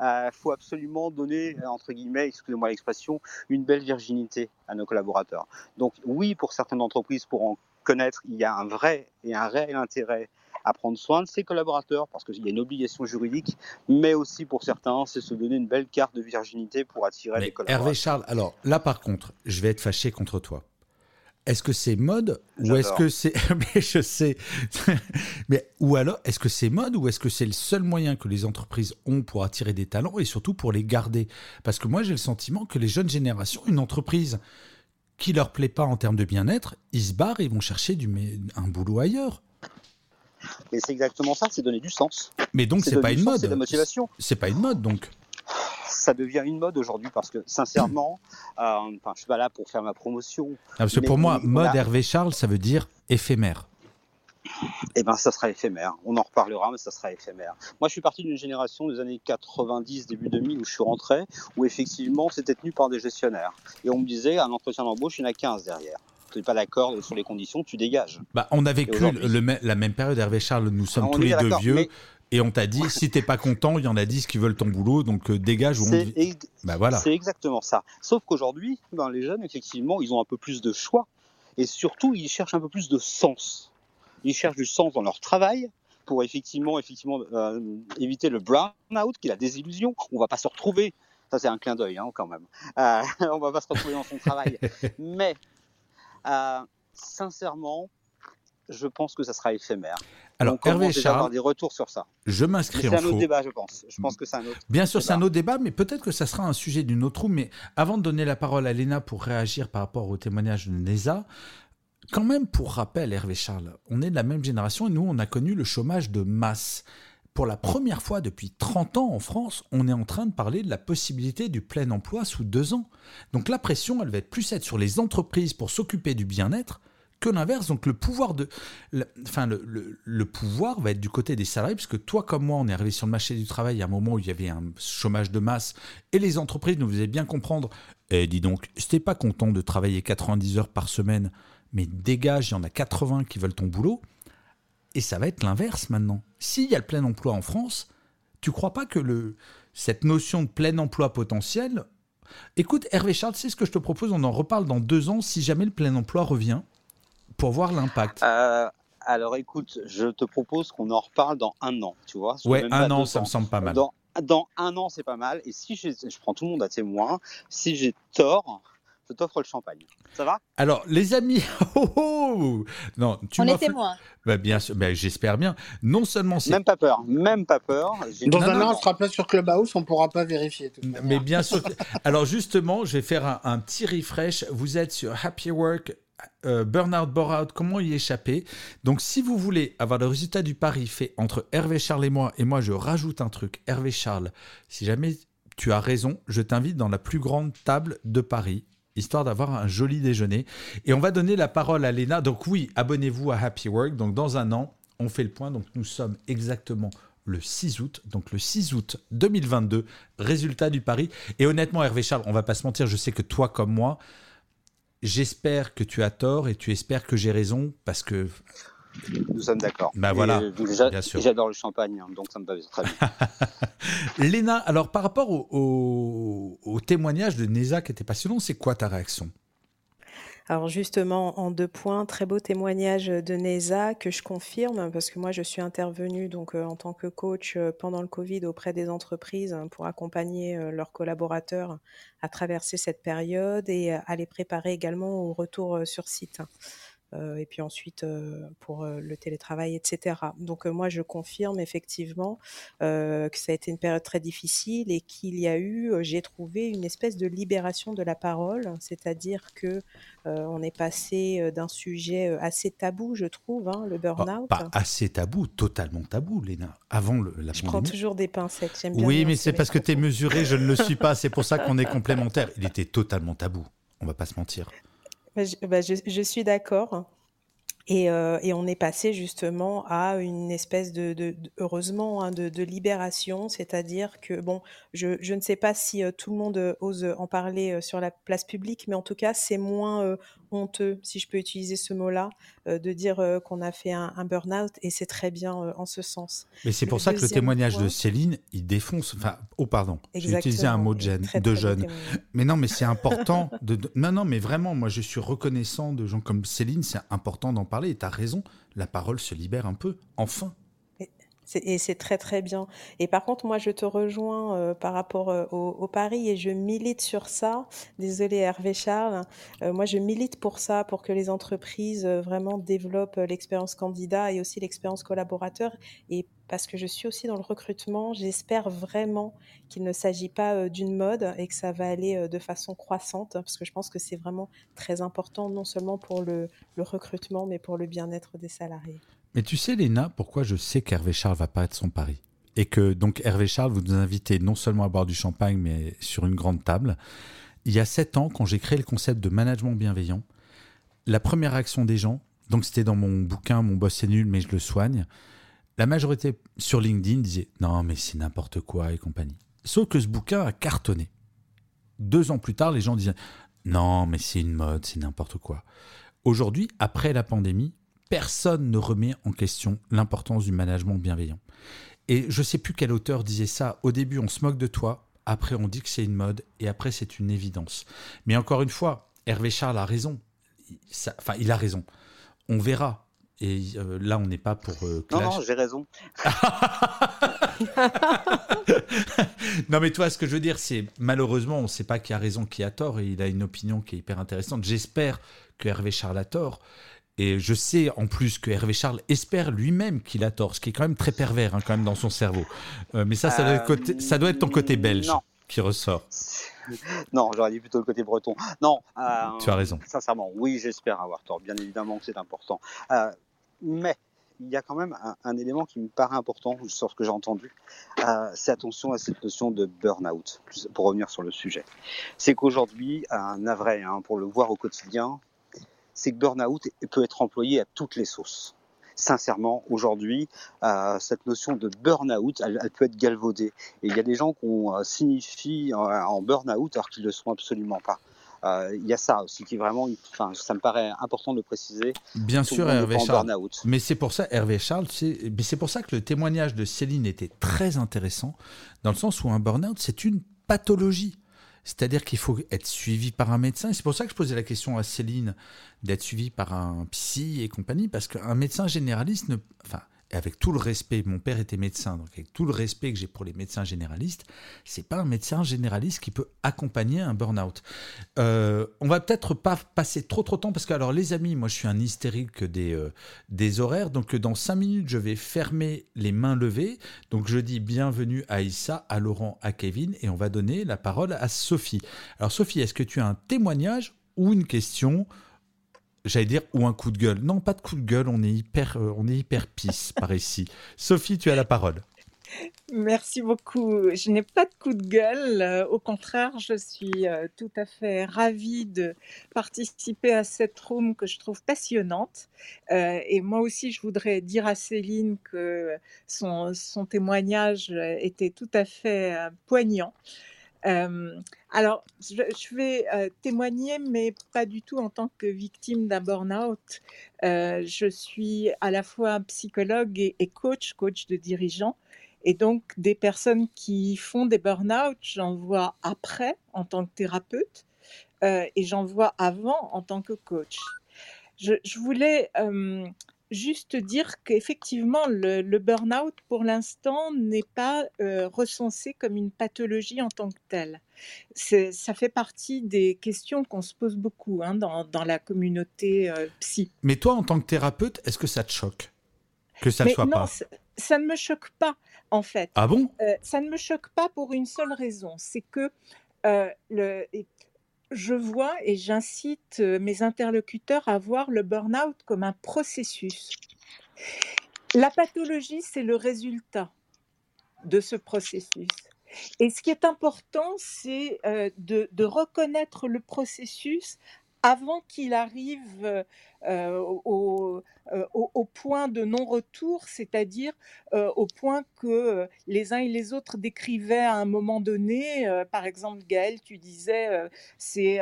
Il euh, faut absolument donner, entre guillemets, excusez-moi l'expression, une belle virginité à nos collaborateurs. Donc oui, pour certaines entreprises, pour en connaître, il y a un vrai et un réel intérêt à prendre soin de ses collaborateurs parce qu'il y a une obligation juridique, mais aussi pour certains, c'est se donner une belle carte de virginité pour attirer les collaborateurs. Hervé Charles, alors là par contre, je vais être fâché contre toi. Est-ce que c'est mode ou est-ce que c'est mais je sais mais ou alors est-ce que c'est mode ou est-ce que c'est le seul moyen que les entreprises ont pour attirer des talents et surtout pour les garder? Parce que moi j'ai le sentiment que les jeunes générations une entreprise qui leur plaît pas en termes de bien-être, ils se barrent et vont chercher du, un boulot ailleurs. Mais c'est exactement ça, c'est donner du sens. Mais donc c'est pas une mode. C'est de la motivation. C'est pas une mode donc ça devient une mode aujourd'hui parce que sincèrement, euh, enfin, je suis pas là pour faire ma promotion. parce que pour moi, mode Hervé Charles, ça veut dire éphémère. Eh ben, ça sera éphémère. On en reparlera, mais ça sera éphémère. Moi, je suis parti d'une génération des années 90, début 2000, où je suis rentré, où effectivement, c'était tenu par des gestionnaires. Et on me disait, un entretien d'embauche, il y en a 15 derrière tu n'es pas d'accord sur les conditions, tu dégages. Bah, on a vécu la même période, Hervé Charles, nous sommes tous les deux vieux. Et on t'a dit, si t'es pas content, il y en a 10 qui veulent ton boulot, donc euh, dégage ou on... Bah, voilà. C'est exactement ça. Sauf qu'aujourd'hui, ben, les jeunes, effectivement, ils ont un peu plus de choix. Et surtout, ils cherchent un peu plus de sens. Ils cherchent du sens dans leur travail pour effectivement, effectivement euh, éviter le burn-out, qui est la désillusion. On va pas se retrouver. Ça, c'est un clin d'œil, hein, quand même. Euh, on va pas se retrouver dans son travail. Mais, euh, sincèrement, je pense que ça sera éphémère. Alors, Hervé Charles, avoir des retours sur ça. Je m'inscris en C'est un autre débat, je pense. Je pense que c'est un autre. Bien sûr, c'est un autre débat, mais peut-être que ça sera un sujet d'une autre roue. Mais avant de donner la parole à Léna pour réagir par rapport au témoignage de Neza, quand même, pour rappel, Hervé Charles, on est de la même génération et nous, on a connu le chômage de masse. Pour la première fois depuis 30 ans en France, on est en train de parler de la possibilité du plein emploi sous deux ans. Donc la pression, elle va être plus être sur les entreprises pour s'occuper du bien-être que l'inverse. Donc le pouvoir de, enfin le, pouvoir va être du côté des salariés, puisque toi comme moi, on est arrivé sur le marché du travail à un moment où il y avait un chômage de masse et les entreprises nous faisaient bien comprendre. Eh, dis donc, t'es pas content de travailler 90 heures par semaine, mais dégage, il y en a 80 qui veulent ton boulot. Et ça va être l'inverse maintenant. S'il y a le plein emploi en France, tu crois pas que le, cette notion de plein emploi potentiel, Écoute, Hervé Charles, c'est ce que je te propose, on en reparle dans deux ans si jamais le plein emploi revient pour voir l'impact euh, Alors écoute, je te propose qu'on en reparle dans un an, tu vois. Ouais, un an, ça me semble pas mal. Dans, dans, un an, c'est pas mal. Et si je, je prends tout le monde à témoin, si j'ai tort, je t'offre le champagne. Ça va? Alors, les amis, oh, oh non, tu On est témoin. Bah, bien sûr, bah, j'espère bien. Non seulement c'est. Même pas peur, même pas peur. Dans un an, on sera pas sur Clubhouse, on pourra pas vérifier. Tout Mais bien sûr. Alors, justement, je vais faire un, un petit refresh. Vous êtes sur Happy Work euh, burnout, bore-out, comment y échapper? Donc, si vous voulez avoir le résultat du pari fait entre Hervé Charles et moi, et moi je rajoute un truc, Hervé Charles, si jamais tu as raison, je t'invite dans la plus grande table de Paris histoire d'avoir un joli déjeuner. Et on va donner la parole à Léna. Donc oui, abonnez-vous à Happy Work. Donc dans un an, on fait le point. Donc nous sommes exactement le 6 août, donc le 6 août 2022, résultat du pari. Et honnêtement, Hervé Charles, on va pas se mentir, je sais que toi comme moi, j'espère que tu as tort et tu espères que j'ai raison parce que nous sommes d'accord. Ben voilà, J'adore le champagne, hein, donc ça me va très bien. Léna, alors par rapport au, au témoignage de Neza qui était passionnant, c'est quoi ta réaction? Alors justement, en deux points, très beau témoignage de Neza que je confirme parce que moi je suis intervenue donc euh, en tant que coach euh, pendant le Covid auprès des entreprises hein, pour accompagner euh, leurs collaborateurs à traverser cette période et à les préparer également au retour sur site. Euh, et puis ensuite euh, pour euh, le télétravail, etc. Donc moi, je confirme effectivement que ça a été une période très difficile et qu'il y a eu, j'ai trouvé, une espèce de libération de la parole, c'est-à-dire que on est passé d'un sujet assez tabou, je trouve, hein, le burn-out. Pas, assez tabou, totalement tabou, Léna. Avant le, la je prends toujours des pincettes, j'aime bien. Oui, mais c'est parce que tu es mesuré, je ne le suis pas, c'est pour ça qu'on est complémentaires. Il était totalement tabou, on va pas se mentir. Bah, bah, je, suis d'accord. Et, euh, et, on est passé justement à une espèce de, heureusement, hein, de, libération, c'est-à-dire que, bon, je, je, ne sais pas si euh, tout le monde ose en parler euh, sur la place publique, mais en tout cas, c'est moins honteux, si je peux utiliser ce mot-là, de dire qu'on a fait un, burn-out, et c'est très bien en ce sens. Mais c'est pour ça que le témoignage de Céline, il défonce, enfin, oh pardon, j'ai utilisé un mot de, jeune, de jeune. Mais non, mais c'est important, de, non, non, mais vraiment, moi, je suis reconnaissant de gens comme Céline, c'est important d'en parler et tu as raison, la parole se libère un peu, enfin. Et c'est très très bien. Et par contre, moi, je te rejoins euh, par rapport euh, au, pari et je milite sur ça. Désolée Hervé Charles. Euh, moi, je milite pour ça, pour que les entreprises vraiment développent l'expérience candidat et aussi l'expérience collaborateur. Et parce que je suis aussi dans le recrutement, j'espère vraiment qu'il ne s'agit pas d'une mode et que ça va aller de façon croissante, parce que je pense que c'est vraiment très important, non seulement pour le recrutement, mais pour le bien-être des salariés. Mais tu sais, Léna, pourquoi je sais qu'Hervé Charles va pas être son pari Et que donc Hervé Charles, vous nous invitez non seulement à boire du champagne, mais sur une grande table. Il y a sept ans, quand j'ai créé le concept de management bienveillant, la première réaction des gens, donc c'était dans mon bouquin Mon boss est nul, mais je le soigne, la majorité sur LinkedIn disait Non, mais c'est n'importe quoi et compagnie. Sauf que ce bouquin a cartonné. Deux ans plus tard, les gens disaient Non, mais c'est une mode, c'est n'importe quoi. Aujourd'hui, après la pandémie, personne ne remet en question l'importance du management bienveillant. Et je ne sais plus quel auteur disait ça. Au début, on se moque de toi. Après, on dit que c'est une mode. Et après, c'est une évidence. Mais encore une fois, Hervé Charles a raison. enfin, il a raison. On verra. Et euh, là, on n'est pas pour. Euh, non, non, j'ai raison. non, mais toi, ce que je veux dire, c'est malheureusement, on ne sait pas qui a raison, qui a tort, et il a une opinion qui est hyper intéressante. J'espère que Hervé Charles a tort, et je sais en plus que Hervé Charles espère lui-même qu'il a tort, ce qui est quand même très pervers hein, quand même dans son cerveau. Euh, mais ça, ça doit, être ça doit, être ton côté belge qui ressort. Non, j'aurais dit plutôt le côté breton. Non. Euh, tu as raison. Sincèrement, oui, j'espère avoir tort. Bien évidemment que c'est important. Euh, mais il y a quand même un, élément qui me paraît important, sur ce que j'ai entendu, c'est attention à cette notion de burn-out, pour revenir sur le sujet. C'est qu'aujourd'hui, un navré, hein, pour le voir au quotidien, c'est que burn-out peut être employé à toutes les sauces. Sincèrement, aujourd'hui, euh, cette notion de burn-out, elle, peut être galvaudée. Et il y a des gens qui euh, signifient euh, en burn-out alors qu'ils ne le sont absolument pas. Il y a ça aussi qui est vraiment, enfin, ça me paraît important de le préciser. Bien sûr, Hervé Charles. Mais c'est pour ça, Hervé Charles, c'est pour ça que le témoignage de Céline était très intéressant, dans le sens où un burn-out, c'est une pathologie. C'est-à-dire qu'il faut être suivi par un médecin. C'est pour ça que je posais la question à Céline d'être suivi par un psy et compagnie, parce qu'un médecin généraliste, ne, avec tout le respect, mon père était médecin, donc avec tout le respect que j'ai pour les médecins généralistes, c'est pas un médecin généraliste qui peut accompagner un burn-out. Euh, on va peut-être pas passer trop trop de temps parce que alors les amis, moi je suis un hystérique des euh, des horaires, donc dans cinq minutes je vais fermer les mains levées. Donc je dis bienvenue à Issa, à Laurent, à Kevin et on va donner la parole à Sophie. Alors Sophie, est-ce que tu as un témoignage ou une question? J'allais dire ou un coup de gueule. Non, pas de coup de gueule, on est hyper, euh, on est hyper pisse par ici. Sophie, tu as la parole. Merci beaucoup. Je n'ai pas de coup de gueule. Euh, au contraire, je suis euh, tout à fait ravie de participer à cette room que je trouve passionnante. Euh, et moi aussi, je voudrais dire à Céline que son, son témoignage était tout à fait poignant. Alors, je, vais témoigner, mais pas du tout en tant que victime d'un burn-out. je suis à la fois psychologue et, coach, coach de dirigeants. Et donc, des personnes qui font des burn-out, j'en vois après en tant que thérapeute euh, et j'en vois avant en tant que coach. Je, voulais juste dire qu'effectivement, le, le burn-out, pour l'instant, n'est pas euh, recensé comme une pathologie en tant que telle. Ça fait partie des questions qu'on se pose beaucoup hein, dans, dans, la communauté euh, psy. Mais toi, en tant que thérapeute, est-ce que ça te choque que ça ne soit pas ça ne me choque pas, en fait. Ah bon? Euh, Ça ne me choque pas pour une seule raison, c'est que euh, le, je vois et j'incite euh, mes interlocuteurs à voir le burn-out comme un processus. La pathologie, c'est le résultat de ce processus. Et ce qui est important, c'est de, de, reconnaître le processus avant qu'il arrive au, au, point de non-retour, c'est-à-dire au point que les uns et les autres décrivaient à un moment donné, par exemple Gaël, tu disais, c'est...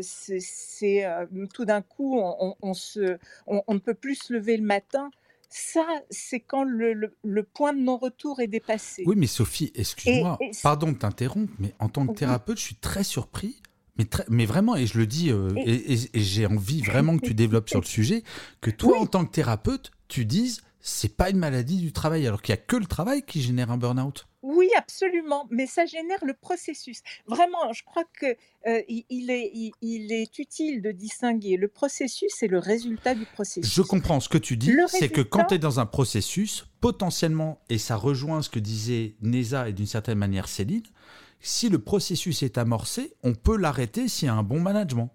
c'est tout d'un coup, on, se, on, ne peut plus se lever le matin. Ça, c'est quand le, le, point de non-retour est dépassé. Oui, mais Sophie, excuse-moi, pardon de t'interrompre, mais en tant que thérapeute, je suis très surpris mais, vraiment, et je le dis, euh, et, j'ai envie vraiment que tu développes sur le sujet, que toi, en tant que thérapeute, tu dises, c'est pas une maladie du travail, alors qu'il y a que le travail qui génère un burn-out. Oui, absolument, mais ça génère le processus. Vraiment, je crois que euh, il, est, il, est utile de distinguer le processus et le résultat du processus. Je comprends ce que tu dis, c'est que quand tu es dans un processus, potentiellement, et ça rejoint ce que disait Neza et d'une certaine manière Céline, si le processus est amorcé, on peut l'arrêter s'il y a un bon management.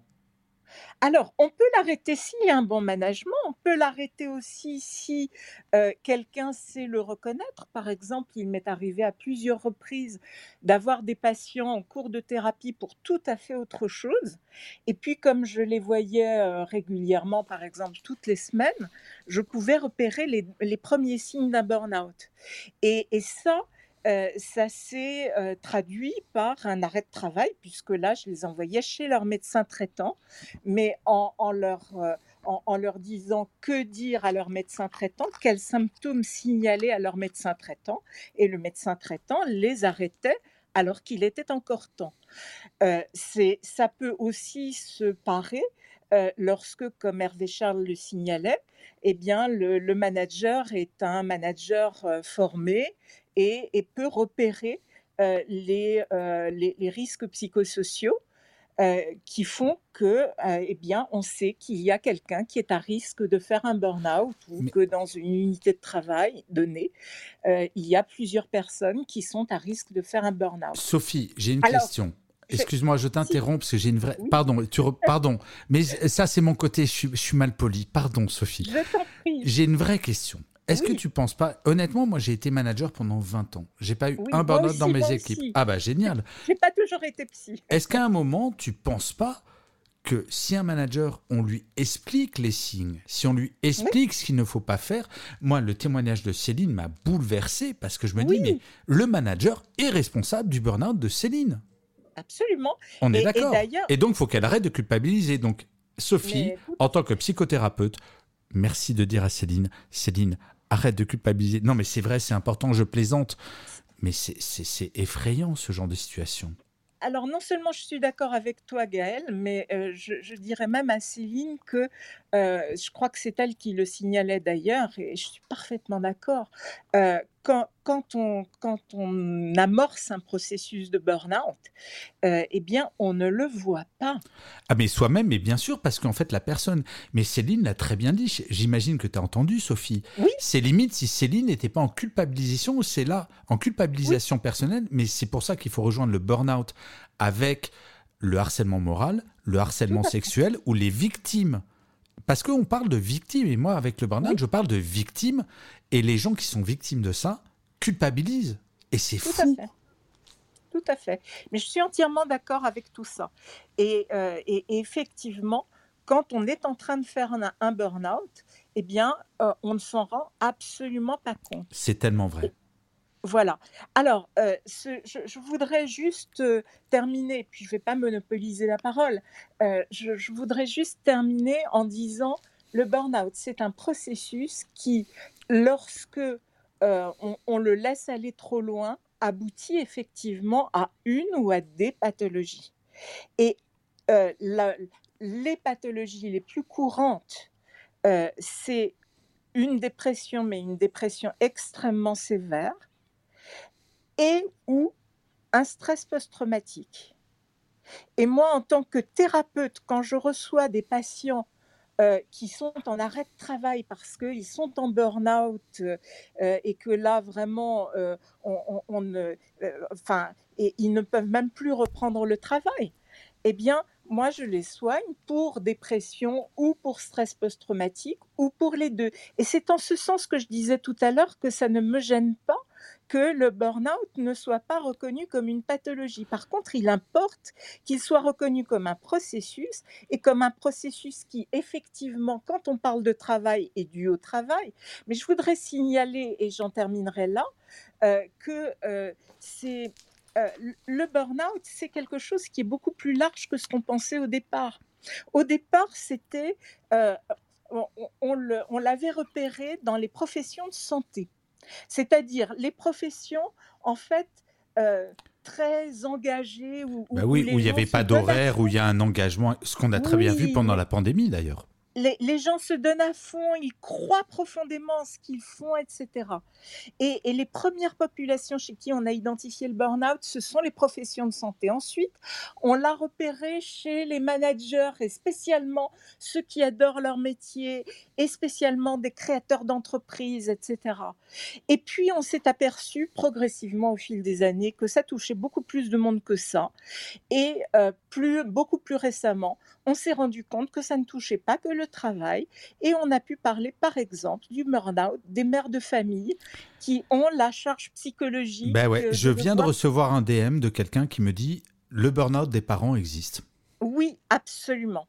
Alors, on peut l'arrêter s'il y a un bon management, on peut l'arrêter aussi si euh, quelqu'un sait le reconnaître. Par exemple, il m'est arrivé à plusieurs reprises d'avoir des patients en cours de thérapie pour tout à fait autre chose. Et puis, comme je les voyais euh, régulièrement, par exemple toutes les semaines, je pouvais repérer les, premiers signes d'un burn-out. et ça, euh, ça s'est euh, traduit par un arrêt de travail, puisque là, je les envoyais chez leur médecin traitant, mais en, leur, euh, en, leur disant que dire à leur médecin traitant, quels symptômes signaler à leur médecin traitant, et le médecin traitant les arrêtait alors qu'il était encore temps. ça peut aussi se parer lorsque, comme Hervé Charles le signalait, eh bien, le manager est un manager formé et, peut repérer euh, euh, les, les, risques psychosociaux euh, qui font que, eh bien, on sait qu'il y a quelqu'un qui est à risque de faire un burn-out ou que dans une unité de travail donnée, il y a plusieurs personnes qui sont à risque de faire un burn-out. Sophie, j'ai une question. Excuse-moi, je t'interromps parce que j'ai une vraie. Pardon, tu pardon, mais ça c'est mon côté. Je suis, je suis mal poli. Pardon, Sophie. Je t'en prie. J'ai une vraie question. Est-ce que tu penses pas Honnêtement, moi j'ai été manager pendant 20 ans. J'ai pas eu un burn-out dans mes équipes. Ah bah génial. J'ai pas toujours été psy. Est-ce qu'à un moment tu penses pas que si un manager, on lui explique les signes, si on lui explique ce qu'il ne faut pas faire, moi, le témoignage de Céline m'a bouleversé parce que je me dis, mais le manager est responsable du burn-out de Céline. Absolument. On est d'accord. Et, donc, il faut qu'elle arrête de culpabiliser. Donc, Sophie, en tant que psychothérapeute, merci de dire à Céline, Céline, arrête de culpabiliser. Non, mais c'est vrai, c'est important, je plaisante. Mais c'est effrayant ce genre de situation. Alors non seulement je suis d'accord avec toi Gaël, mais euh, je, dirais même à Céline que euh, je crois que c'est elle qui le signalait d'ailleurs, et je suis parfaitement d'accord. Euh, quand, quand, on, quand on amorce un processus de burn-out, euh, eh bien, on ne le voit pas. Ah, mais soi-même, mais bien sûr, parce qu'en fait, la personne. Mais Céline l'a très bien dit. J'imagine que tu as entendu, Sophie. Oui. C'est limite si Céline n'était pas en culpabilisation, c'est là, en culpabilisation personnelle, mais c'est pour ça qu'il faut rejoindre le burn-out avec le harcèlement moral, le harcèlement sexuel ou les victimes. Parce qu'on parle de victimes, et moi, avec le burn-out, je parle de victimes, et les gens qui sont victimes de ça culpabilise. Et c'est à fou. fait. Tout à fait. Mais je suis entièrement d'accord avec tout ça. Et, euh, et- et effectivement, quand on est en train de faire un, un burn-out, eh bien, euh, on ne s'en rend absolument pas compte. C'est tellement vrai. Voilà. Alors, euh, je, voudrais juste euh, terminer, puis je ne vais pas monopoliser la parole, euh, je, voudrais juste terminer en disant, le burn-out, c'est un processus qui, lorsque on, le laisse aller trop loin, aboutit effectivement à une ou à des pathologies. Et les pathologies les plus courantes, c'est une dépression, mais une dépression extrêmement sévère, et ou un stress post-traumatique. Et moi, en tant que thérapeute, quand je reçois des patients euh, qui sont en arrêt de travail parce qu'ils sont en burn-out euh, et que là, vraiment, euh, on, enfin, et ils ne peuvent même plus reprendre le travail, eh bien, moi, je les soigne pour dépression ou pour stress post-traumatique ou pour les deux. Et c'est en ce sens que je disais tout à l'heure que ça ne me gêne pas que le burn-out ne soit pas reconnu comme une pathologie. Par contre, il importe qu'il soit reconnu comme un processus et comme un processus qui, effectivement, quand on parle de travail, est dû au travail. Mais je voudrais signaler, et j'en terminerai là, euh, que euh, c'est euh, le burn-out, c'est quelque chose qui est beaucoup plus large que ce qu'on pensait au départ. Au départ, c'était, on l'avait repéré dans les professions de santé, c'est-à-dire les professions, en fait, euh, très engagées où, où- Bah où oui, les où il n'y avait pas d'horaire, où il y a un engagement, ce qu'on a très bien vu pendant la pandémie d'ailleurs. Les, gens se donnent à fond, ils croient profondément en ce qu'ils font, etc. Et, et les premières populations chez qui on a identifié le burn-out, ce sont les professions de santé. Ensuite, on l'a repéré chez les managers et spécialement ceux qui adorent leur métier et spécialement des créateurs d'entreprises, etc. Et puis, on s'est aperçu progressivement au fil des années que ça touchait beaucoup plus de monde que ça. Et euh, plus, beaucoup plus récemment, on s'est rendu compte que ça ne touchait pas que le travail. Et on a pu parler, par exemple, du burn-out des mères de famille qui ont la charge psychologique. Ben ouais, je viens de recevoir un DM de quelqu'un qui me dit le burn-out des parents existe. Oui, absolument.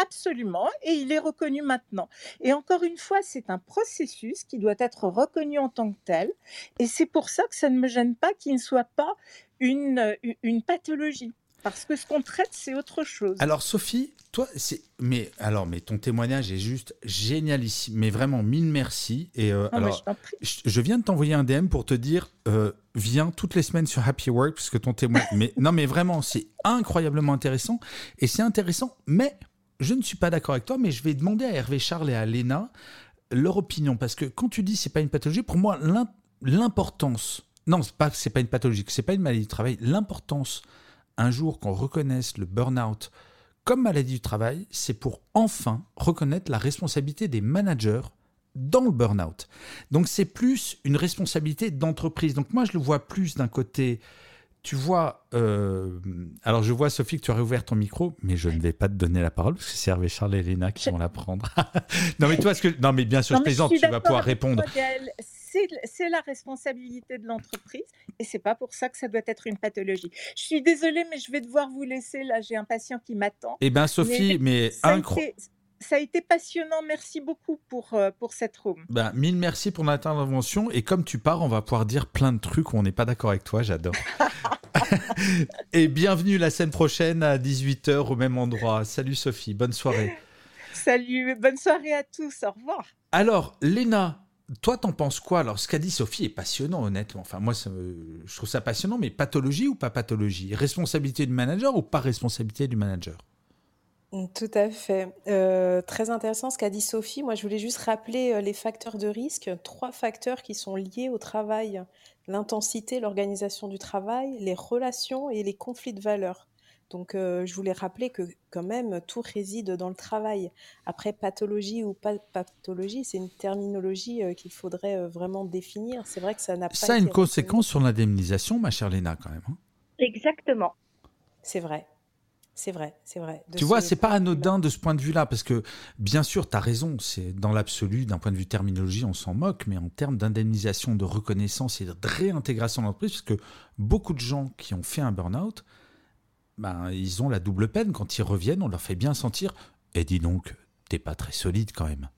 Absolument, et il est reconnu maintenant. Et encore une fois, c'est un processus qui doit être reconnu en tant que tel, et c'est pour ça que ça ne me gêne pas qu'il ne soit pas une, une pathologie, parce que ce qu'on traite, c'est autre chose. Alors Sophie, toi, c'est mais alors mais ton témoignage est juste génialissime, mais vraiment mille merci. Et euh, Non, alors je viens de t'envoyer un DM pour te dire euh, viens toutes les semaines sur Happy Work parce que ton témoignage. mais non mais vraiment c'est incroyablement intéressant et c'est intéressant, mais je ne suis pas d'accord avec toi, mais je vais demander à Hervé Charles et à Léna leur opinion parce que quand tu dis c'est pas une pathologie, pour moi l'im- l'importance non c'est pas c'est pas une pathologie, que c'est pas une maladie du travail, l'importance un jour qu'on reconnaisse le burn-out comme maladie du travail, c'est pour enfin reconnaître la responsabilité des managers dans le burn-out. Donc c'est plus une responsabilité d'entreprise. Donc moi je le vois plus d'un côté, tu vois, euh, alors je vois Sophie que tu as réouvert ton micro, mais je ne vais pas te donner la parole parce que c'est Hervé Charles et Léna qui vont la prendre. non mais toi, ce que, non mais bien sûr Non, je plaisante, tu vas pouvoir répondre. C'est la responsabilité de l'entreprise et c'est pas pour ça que ça doit être une pathologie. Je suis désolée, mais je vais devoir vous laisser. Là, j'ai un patient qui m'attend. Eh ben Sophie, mais, incroyable. ça a été passionnant. Merci beaucoup pour, euh, pour cette room. Ben, mille merci pour notre intervention. Et comme tu pars, on va pouvoir dire plein de trucs où on n'est pas d'accord avec toi. J'adore. et bienvenue la semaine prochaine à 18h au même endroit. Salut Sophie, bonne soirée. Salut, bonne soirée à tous. Au revoir. Alors, Léna, toi, t'en penses quoi Alors, ce qu'a dit Sophie est passionnant, honnêtement. Enfin, moi, je trouve ça passionnant, mais pathologie ou pas pathologie? Responsabilité du manager ou pas responsabilité du manager? Mm, Tout à fait. Euh, très intéressant ce qu'a dit Sophie. Moi, je voulais juste rappeler euh, les facteurs de risque. Trois facteurs qui sont liés au travail. L'intensité, l'organisation du travail, les relations et les conflits de valeurs. Donc, euh, je voulais rappeler que quand même, tout réside dans le travail. Après, pathologie ou pas pathologie, c'est une terminologie euh, qu'il faudrait euh, vraiment définir. C'est vrai que ça n'a pas Ça a une conséquence sur l'indemnisation, ma chère Léna, quand même. hein Exactement. C'est vrai. C'est vrai, c'est vrai. tu vois, c'est pas anodin de ce point de vue-là, parce que bien sûr, tu as raison, c'est dans l'absolu, d'un point de vue terminologie, on s'en moque, mais en termes d'indemnisation, de reconnaissance et de réintégration dans l'entreprise, parce que beaucoup de gens qui ont fait un burn-out, ben, ils ont la double peine. Quand ils reviennent, on leur fait bien sentir, et dis donc, t'es pas très solide quand même.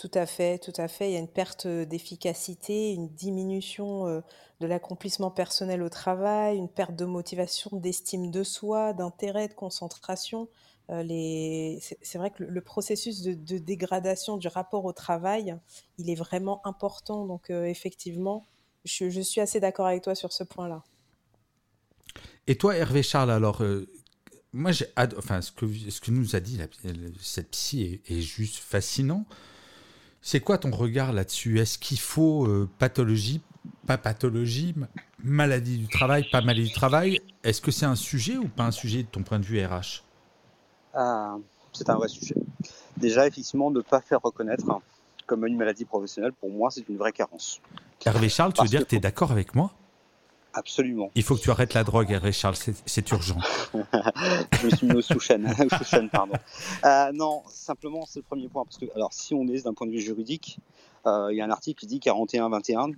Tout à fait, tout à fait. Il y a une perte d'efficacité, une diminution euh, de l'accomplissement personnel au travail, une perte de motivation, d'estime de soi, d'intérêt, de concentration. Euh, c'est vrai que le, processus de, dégradation du rapport au travail, il est vraiment important. Donc euh, effectivement, je, suis assez d'accord avec toi sur ce point-là. Et toi, Hervé Charles, alors, moi, j'ai enfin, ce que, ce que nous a dit cette psy est juste fascinant. C'est quoi ton regard là-dessus? Est-ce qu'il faut euh, pathologie, pas pathologie, maladie du travail, pas maladie du travail? Est-ce que c'est un sujet ou pas un sujet de ton point de vue RH ah, C'est un vrai sujet. Déjà, effectivement, ne pas faire reconnaître comme une maladie professionnelle, pour moi, c'est une vraie carence. Hervé Charles, tu veux dire que tu es d'accord avec moi? Absolument. Il faut que tu arrêtes la drogue, Hervé Charles, c'est urgent. je me suis mis au sous-chaîne, pardon. Euh, non, simplement, c'est le premier point. Parce que, alors, si on est d'un point de vue juridique, euh, il y a un article qui dit 41-21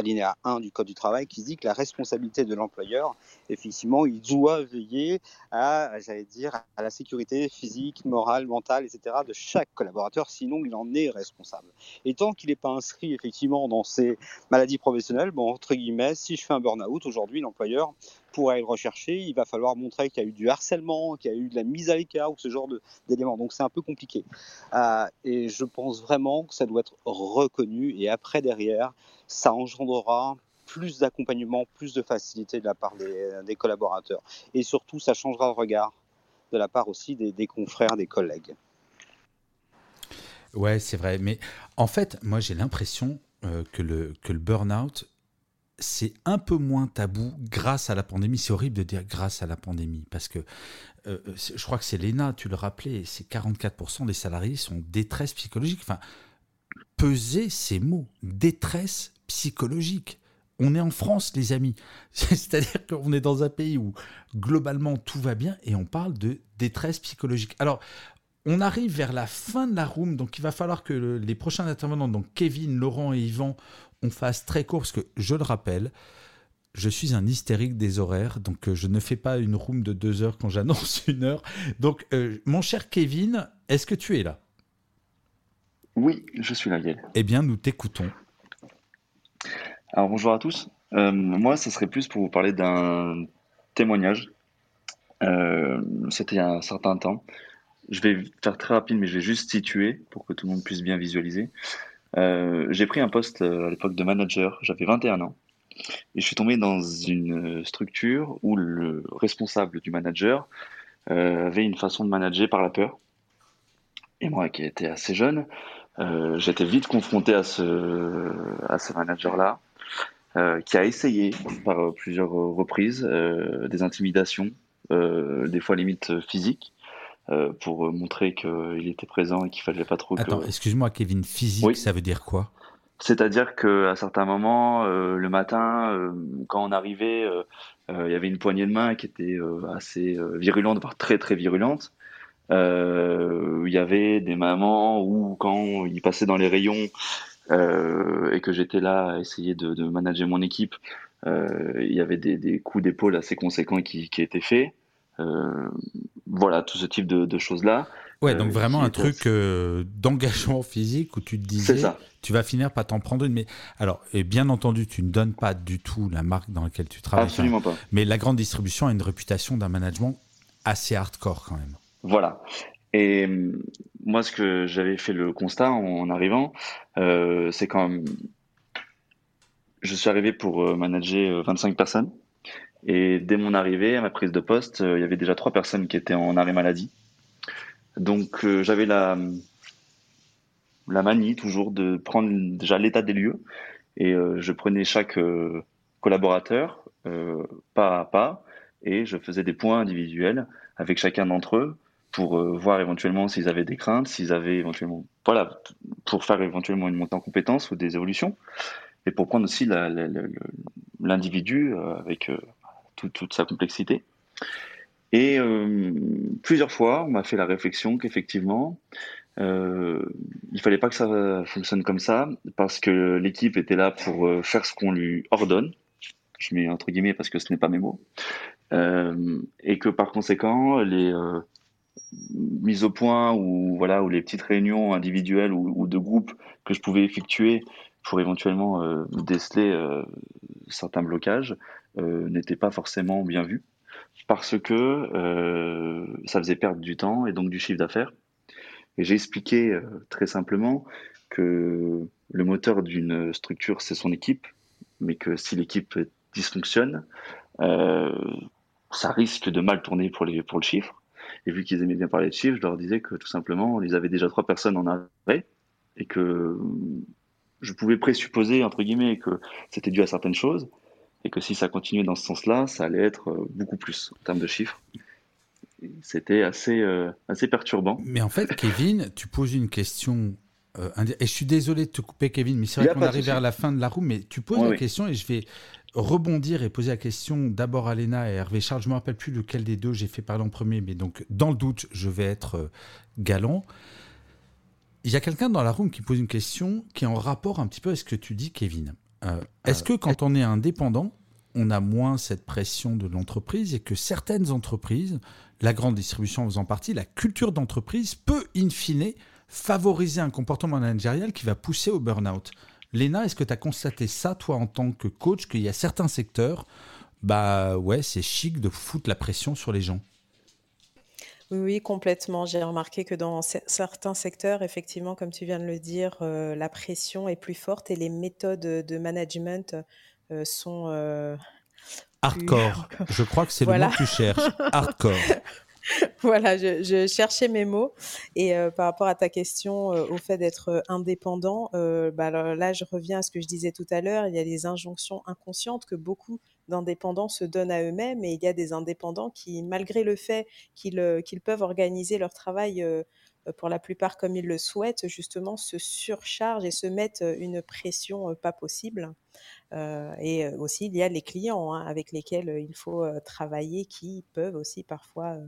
alinéa 1 du Code du travail qui dit que la responsabilité de l'employeur, effectivement, il doit veiller à, j'allais dire, à la sécurité physique, morale, mentale, etc. de chaque collaborateur, sinon il en est responsable. Et tant qu'il n'est pas inscrit, effectivement, dans ces maladies professionnelles, bon, entre guillemets, si je fais un burn-out, aujourd'hui, l'employeur pour aller le rechercher, il va falloir montrer qu'il y a eu du harcèlement, qu'il y a eu de la mise à l'écart ou ce genre d'éléments. Donc c'est un peu compliqué. Euh, et je pense vraiment que ça doit être reconnu. Et après, derrière, ça engendrera plus d'accompagnement, plus de facilité de la part des, collaborateurs. Et surtout, ça changera le regard de la part aussi des, confrères, des collègues. Ouais, c'est vrai. Mais en fait, moi, j'ai l'impression euh, que le, que le burn-out, c'est un peu moins tabou grâce à la pandémie. C'est horrible de dire grâce à la pandémie, parce que euh, je crois que c'est l'ENA, tu le rappelais, c'est 44% des salariés sont détresse psychologique. Enfin, peser ces mots, détresse psychologique. On est en France, les amis. C'est-à-dire qu'on est dans un pays où globalement tout va bien et on parle de détresse psychologique. Alors, on arrive vers la fin de la room, donc il va falloir que les prochains intervenants, donc Kevin, Laurent et Yvan, on fasse très court, parce que je le rappelle, je suis un hystérique des horaires, donc euh, je ne fais pas une room de deux heures quand j'annonce une heure. Donc, euh, mon cher Kevin, est-ce que tu es là? Oui, je suis là, Yael. Eh bien, nous t'écoutons. Alors, bonjour à tous. Euh, moi, ce serait plus pour vous parler d'un témoignage. C'était il y a un certain temps. Je vais faire très rapide, mais je vais juste situer pour que tout le monde puisse bien visualiser. Euh, j'ai pris un poste euh, à l'époque de manager, j'avais 21 ans, et je suis tombé dans une structure où le responsable du manager euh, avait une façon de manager par la peur. Et moi, qui étais assez jeune, euh, j'étais vite confronté à ce, à ce manager-là, euh, qui a essayé par plusieurs reprises des intimidations, des fois limite physiques. Euh, pour euh, montrer qu'il était présent et qu'il fallait pas trop. Attends, excuse-moi, Kevin, physique, ça veut dire quoi? C'est-à-dire qu'à certains moments, euh, le matin, quand on arrivait, il y avait une poignée de main qui était assez virulente, voire très très virulente. il y avait des mamans où, quand ils passaient dans les rayons et que j'étais là à essayer de, manager mon équipe, il y avait des, coups d'épaule assez conséquents qui, qui étaient faits. Euh, voilà, tout ce type de, choses-là. Ouais, donc euh, vraiment un truc euh, d'engagement physique où tu te disais, tu vas finir par t'en prendre une. Mais alors, et bien entendu, tu ne donnes pas du tout la marque dans laquelle tu travailles. Absolument pas. Mais la grande distribution a une réputation d'un management assez hardcore quand même. Voilà. Et moi, ce que j'avais fait le constat en, arrivant, c'est quand je suis arrivé pour manager 25 personnes. Et dès mon arrivée, à ma prise de poste, euh, il y avait déjà trois personnes qui étaient en arrêt maladie. Donc euh, j'avais la, la manie toujours de prendre déjà l'état des lieux. Et euh, je prenais chaque collaborateur pas à pas. Et je faisais des points individuels avec chacun d'entre eux pour voir éventuellement s'ils avaient des craintes, s'ils avaient éventuellement, voilà, pour faire éventuellement une montée en compétences ou des évolutions. Et pour prendre aussi l'individu avec toute sa complexité. Et plusieurs fois, on m'a fait la réflexion qu'effectivement, euh, il fallait pas que ça fonctionne comme ça parce que l'équipe était là pour faire ce qu'on lui ordonne. Je mets entre guillemets parce que ce n'est pas mes mots. Euh, et que par conséquent, les euh, mises au point ou voilà ou les petites réunions individuelles ou, de groupes que je pouvais effectuer pour éventuellement euh, déceler certains blocages n'étaient pas forcément bien vus parce que ça faisait perdre du temps et donc du chiffre d'affaires. Et j'ai expliqué très simplement que le moteur d'une structure, c'est son équipe, mais que si l'équipe dysfonctionne, euh, ça risque de mal tourner pour, pour le chiffre. Et vu qu'ils aimaient bien parler de chiffres, je leur disais que tout simplement, ils avaient déjà trois personnes en arrêt et que je pouvais présupposer, entre guillemets, que c'était dû à certaines choses et que si ça continuait dans ce sens-là, ça allait être euh, beaucoup plus en termes de chiffres. C'était assez, euh, assez perturbant. Mais en fait, Kevin, tu poses une question. Euh, et je suis désolé de te couper, Kevin, mais c'est vrai qu'on arrive vers la fin de la roue, mais tu poses la question et je vais rebondir et poser la question d'abord à Léna et Hervé Charles. Je ne me rappelle plus lequel des deux j'ai fait parler en premier, mais donc dans le doute, je vais être galant. Il y a quelqu'un dans la room qui pose une question qui est en rapport un petit peu avec ce que tu dis, Kevin. Euh, est-ce que quand on est indépendant, on a moins cette pression de l'entreprise et que certaines entreprises, la grande distribution en faisant partie, la culture d'entreprise peut, in fine, favoriser un comportement managérial qui va pousser au burn-out? Léna, est-ce que tu as constaté ça, toi, en tant que coach, qu'il y a certains secteurs, bah ouais, c'est chic de foutre la pression sur les gens? Oui, oui, complètement. J'ai remarqué que dans certains secteurs, effectivement, comme tu viens de le dire, euh, la pression est plus forte et les méthodes de management euh, sont... Euh, Hardcore. Je crois que c'est le mot que tu cherches. Hardcore. voilà, je, cherchais mes mots. Et euh, par rapport à ta question euh, au fait d'être euh, indépendant, bah, là, je reviens à ce que je disais tout à l'heure. Il y a des injonctions inconscientes que beaucoup d'indépendants se donnent à eux-mêmes. Et il y a des indépendants qui, malgré le fait qu'ils qu'ils peuvent organiser leur travail pour la plupart comme ils le souhaitent, justement, se surchargent et se mettent une pression pas possible. Euh, et aussi, il y a les clients hein, avec lesquels il faut travailler qui peuvent aussi parfois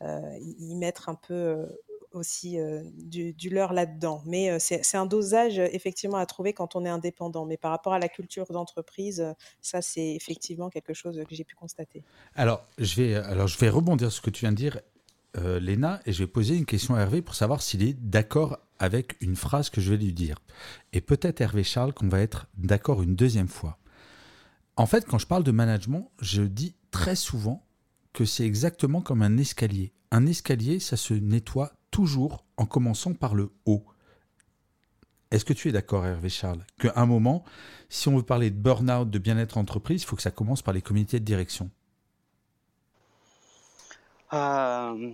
y mettre un peu aussi du, du, leur là-dedans. Mais c'est un dosage effectivement à trouver quand on est indépendant. Mais par rapport à la culture d'entreprise, ça c'est effectivement quelque chose que j'ai pu constater. Alors je, vais, alors je vais rebondir sur ce que tu viens de dire, Léna, et je vais poser une question à Hervé pour savoir s'il est d'accord avec une phrase que je vais lui dire. Et peut-être Hervé Charles qu'on va être d'accord une deuxième fois. En fait, quand je parle de management, je dis très souvent que c'est exactement comme un escalier. Un escalier, ça se nettoie toujours en commençant par le haut. Est-ce que tu es d'accord, Hervé Charles, qu'à un moment, si on veut parler de burn-out, de bien-être entreprise, il faut que ça commence par les comités de direction? Euh,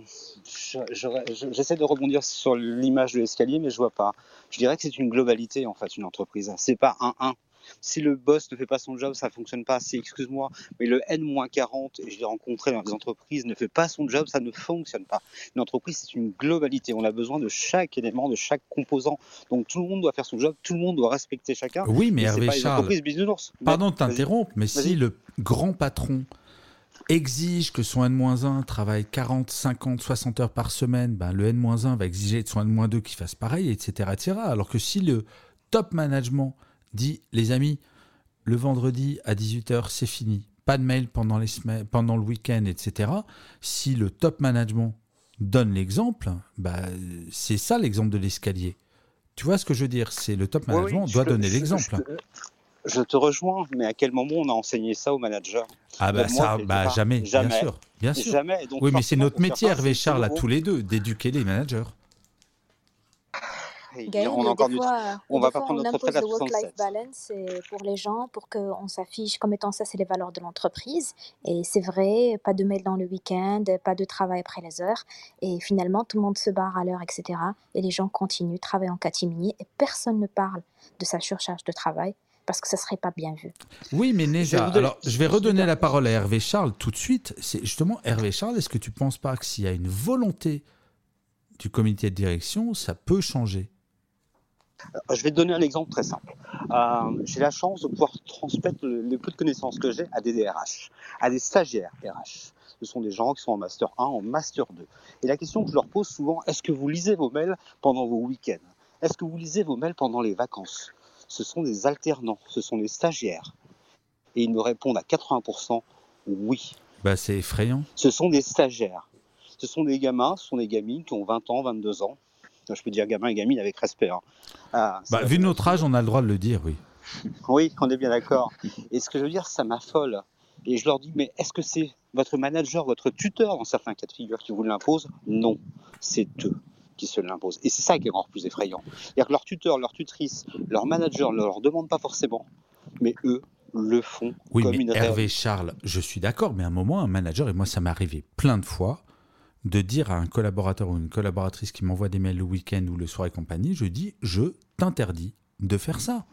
J'essaie de rebondir sur l'image de l'escalier, mais je vois pas. Je dirais que c'est une globalité en fait, une entreprise. C'est pas un 1. Si le boss ne fait pas son job, ça fonctionne pas. Si, excuse-moi, mais le N-40, et je l'ai rencontré dans des entreprises, ne fait pas son job, ça ne fonctionne pas. Une entreprise, c'est une globalité. On a besoin de chaque élément, de chaque composant. Donc tout le monde doit faire son job, tout le monde doit respecter chacun. Oui, mais Hervé Charles, pardon de t'interrompre, mais si le grand patron exige que son N-1 travaille 40, 50, 60 heures par semaine, ben le N-1 va exiger de son N-2 qu'il fasse pareil, etc., etc. Alors que si le top management dit, les amis, le vendredi à 18h, c'est fini, pas de mail pendant, les semaines, pendant le week-end, etc., si le top management donne l'exemple, bah, c'est ça l'exemple de l'escalier. Tu vois ce que je veux dire? C'est le top management doit donner l'exemple. Je te rejoins, mais à quel moment on a enseigné ça aux managers? Ah bah ça, bah jamais, bien sûr, bien sûr. Jamais. oui, mais c'est notre métier, Hervé Charles, à tous les deux, d'éduquer les managers. On, on va pas prendre notre retraite à work-life balance pour les gens, pour qu'on s'affiche comme étant ça, c'est les valeurs de l'entreprise. Et c'est vrai, pas de mail dans le week-end, pas de travail après les heures. Et finalement, tout le monde se barre à l'heure, etc. Et les gens continuent, travaillent en catimini et personne ne parle de sa surcharge de travail parce que ça serait pas bien vu. Oui, mais Neja, alors je vais redonner la parole à Hervé Charles tout de suite. C'est justement Hervé Charles, est-ce que tu penses pas que s'il y a une volonté du comité de direction, ça peut changer? euh, je vais te donner un exemple très simple. Euh, j'ai la chance de pouvoir transmettre le, peu de connaissances que j'ai à des DRH, à des stagiaires RH. Ce sont des gens qui sont en master 1, en master 2. Et la question que je leur pose souvent, est-ce que vous lisez vos mails pendant vos week-ends? Est-ce que vous lisez vos mails pendant les vacances? Ce sont des alternants, ce sont des stagiaires. Et ils me répondent à 80% oui. Bah, c'est effrayant. Ce sont des stagiaires. Ce sont des gamins, ce sont des gamines qui ont 20 ans, 22 ans. Je peux dire gamin et gamine avec respect. Hein. Ah, bah, vu notre âge, on a le droit de le dire, oui. Oui, on est bien d'accord. Et ce que je veux dire, ça m'affole. Et je leur dis, mais est-ce que c'est votre manager, votre tuteur, dans certains cas de figure, qui vous l'impose? Non, c'est eux qui se l'imposent. Et c'est ça qui est encore plus effrayant. C'est-à-dire que leur tuteur, leur tutrice, leur manager ne leur demande pas forcément, mais eux le font oui, comme mais une Hervé Charles, je suis d'accord, mais à un moment, un manager, et moi ça m'est arrivé plein de fois, de dire à un collaborateur ou une collaboratrice qui m'envoie des mails le week-end ou le soir et compagnie, je dis, je t'interdis de faire ça.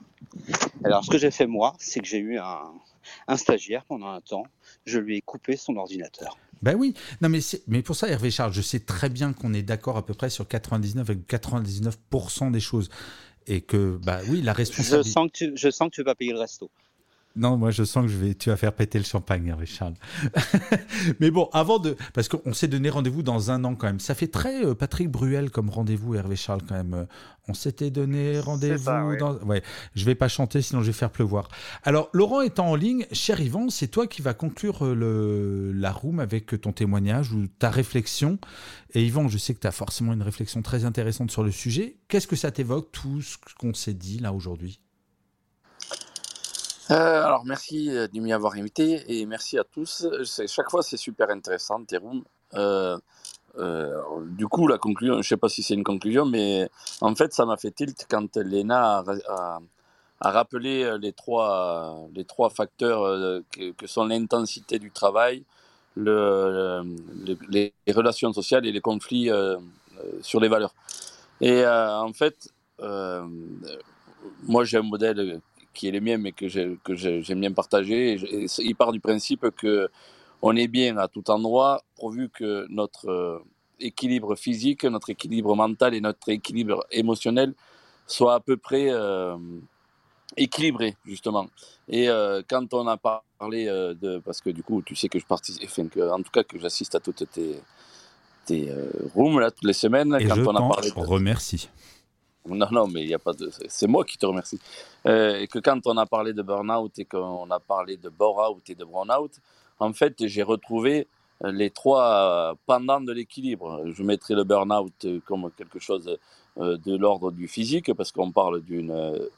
Alors, ce que j'ai fait moi, c'est que j'ai eu un, stagiaire pendant un temps, je lui ai coupé son ordinateur. Ben oui, non mais, mais pour ça, Hervé Charles, je sais très bien qu'on est d'accord à peu près sur 99 avec 99% des choses. Et que, bah oui, la responsabilité. Je sens que tu, je sens que tu vas payer le resto. Non, moi je sens que je vais, tu vas faire péter le champagne, Hervé Charles. Mais bon, avant de, parce qu'on s'est donné rendez-vous dans un an quand même. Ça fait très euh, Patrick Bruel comme rendez-vous, Hervé Charles quand même. Euh, on s'était donné rendez-vous. Ouais. Dans... ouais, je vais pas chanter sinon je vais faire pleuvoir. Alors Laurent étant en ligne, cher Yvan, c'est toi qui vas conclure euh, le, la room avec ton témoignage ou ta réflexion. Et Yvan, je sais que tu as forcément une réflexion très intéressante sur le sujet. Qu'est-ce que ça t'évoque tout ce qu'on s'est dit là aujourd'hui? Euh, alors merci euh, de m'y avoir invité et merci à tous. Chaque fois c'est super intéressant tes. Euh, du coup la conclusion, je sais pas si c'est une conclusion, mais en fait ça m'a fait tilt quand Léna a, rappelé les trois les trois facteurs que, sont l'intensité du travail, le, le, les relations sociales et les conflits sur les valeurs. Et en fait moi j'ai un modèle qui est le mien, mais que j'aime bien partager. Et, il part du principe que on est bien à tout endroit, pourvu que notre euh, équilibre physique, notre équilibre mental et notre équilibre émotionnel soient à peu près euh, équilibrés, justement. Et euh, quand on a parlé euh, de... Parce que du coup, tu sais que je participe, enfin, que, en tout cas que j'assiste à toutes tes, tes rooms, là, toutes les semaines. Et quand je on a parlé de... remercie. Non, non, mais il n'y a pas de. C'est moi qui te remercie. Euh, et que quand on a parlé de burn-out et qu'on a parlé de bore-out et de brown-out, en fait, j'ai retrouvé les trois pendant de l'équilibre. Je mettrai le burn-out comme quelque chose de l'ordre du physique, parce qu'on parle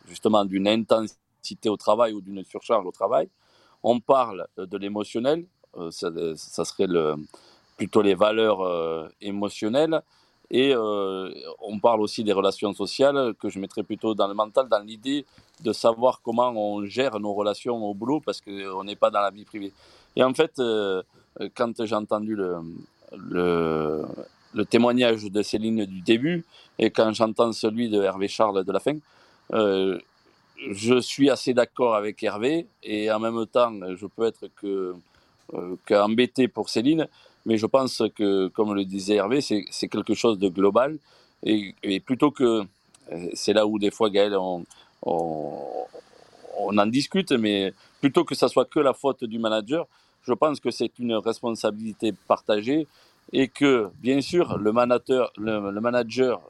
justement d'une intensité au travail ou d'une surcharge au travail. On parle de l'émotionnel, ça, serait plutôt les valeurs euh, émotionnelles. Et euh, on parle aussi des relations sociales que je mettrais plutôt dans le mental, dans l'idée de savoir comment on gère nos relations au boulot parce qu'on n'est pas dans la vie privée. Et en fait, euh, quand j'ai entendu le, témoignage de Céline du début et quand j'entends celui de Hervé Charles de la fin, euh, je suis assez d'accord avec Hervé et en même temps, je peux être que, qu'embêté pour Céline mais je pense que, comme le disait Hervé, c'est quelque chose de global. Et, plutôt que, c'est là où des fois, Gaël, on, en discute, mais plutôt que ça soit que la faute du manager, je pense que c'est une responsabilité partagée et que, bien sûr, le manager, le manager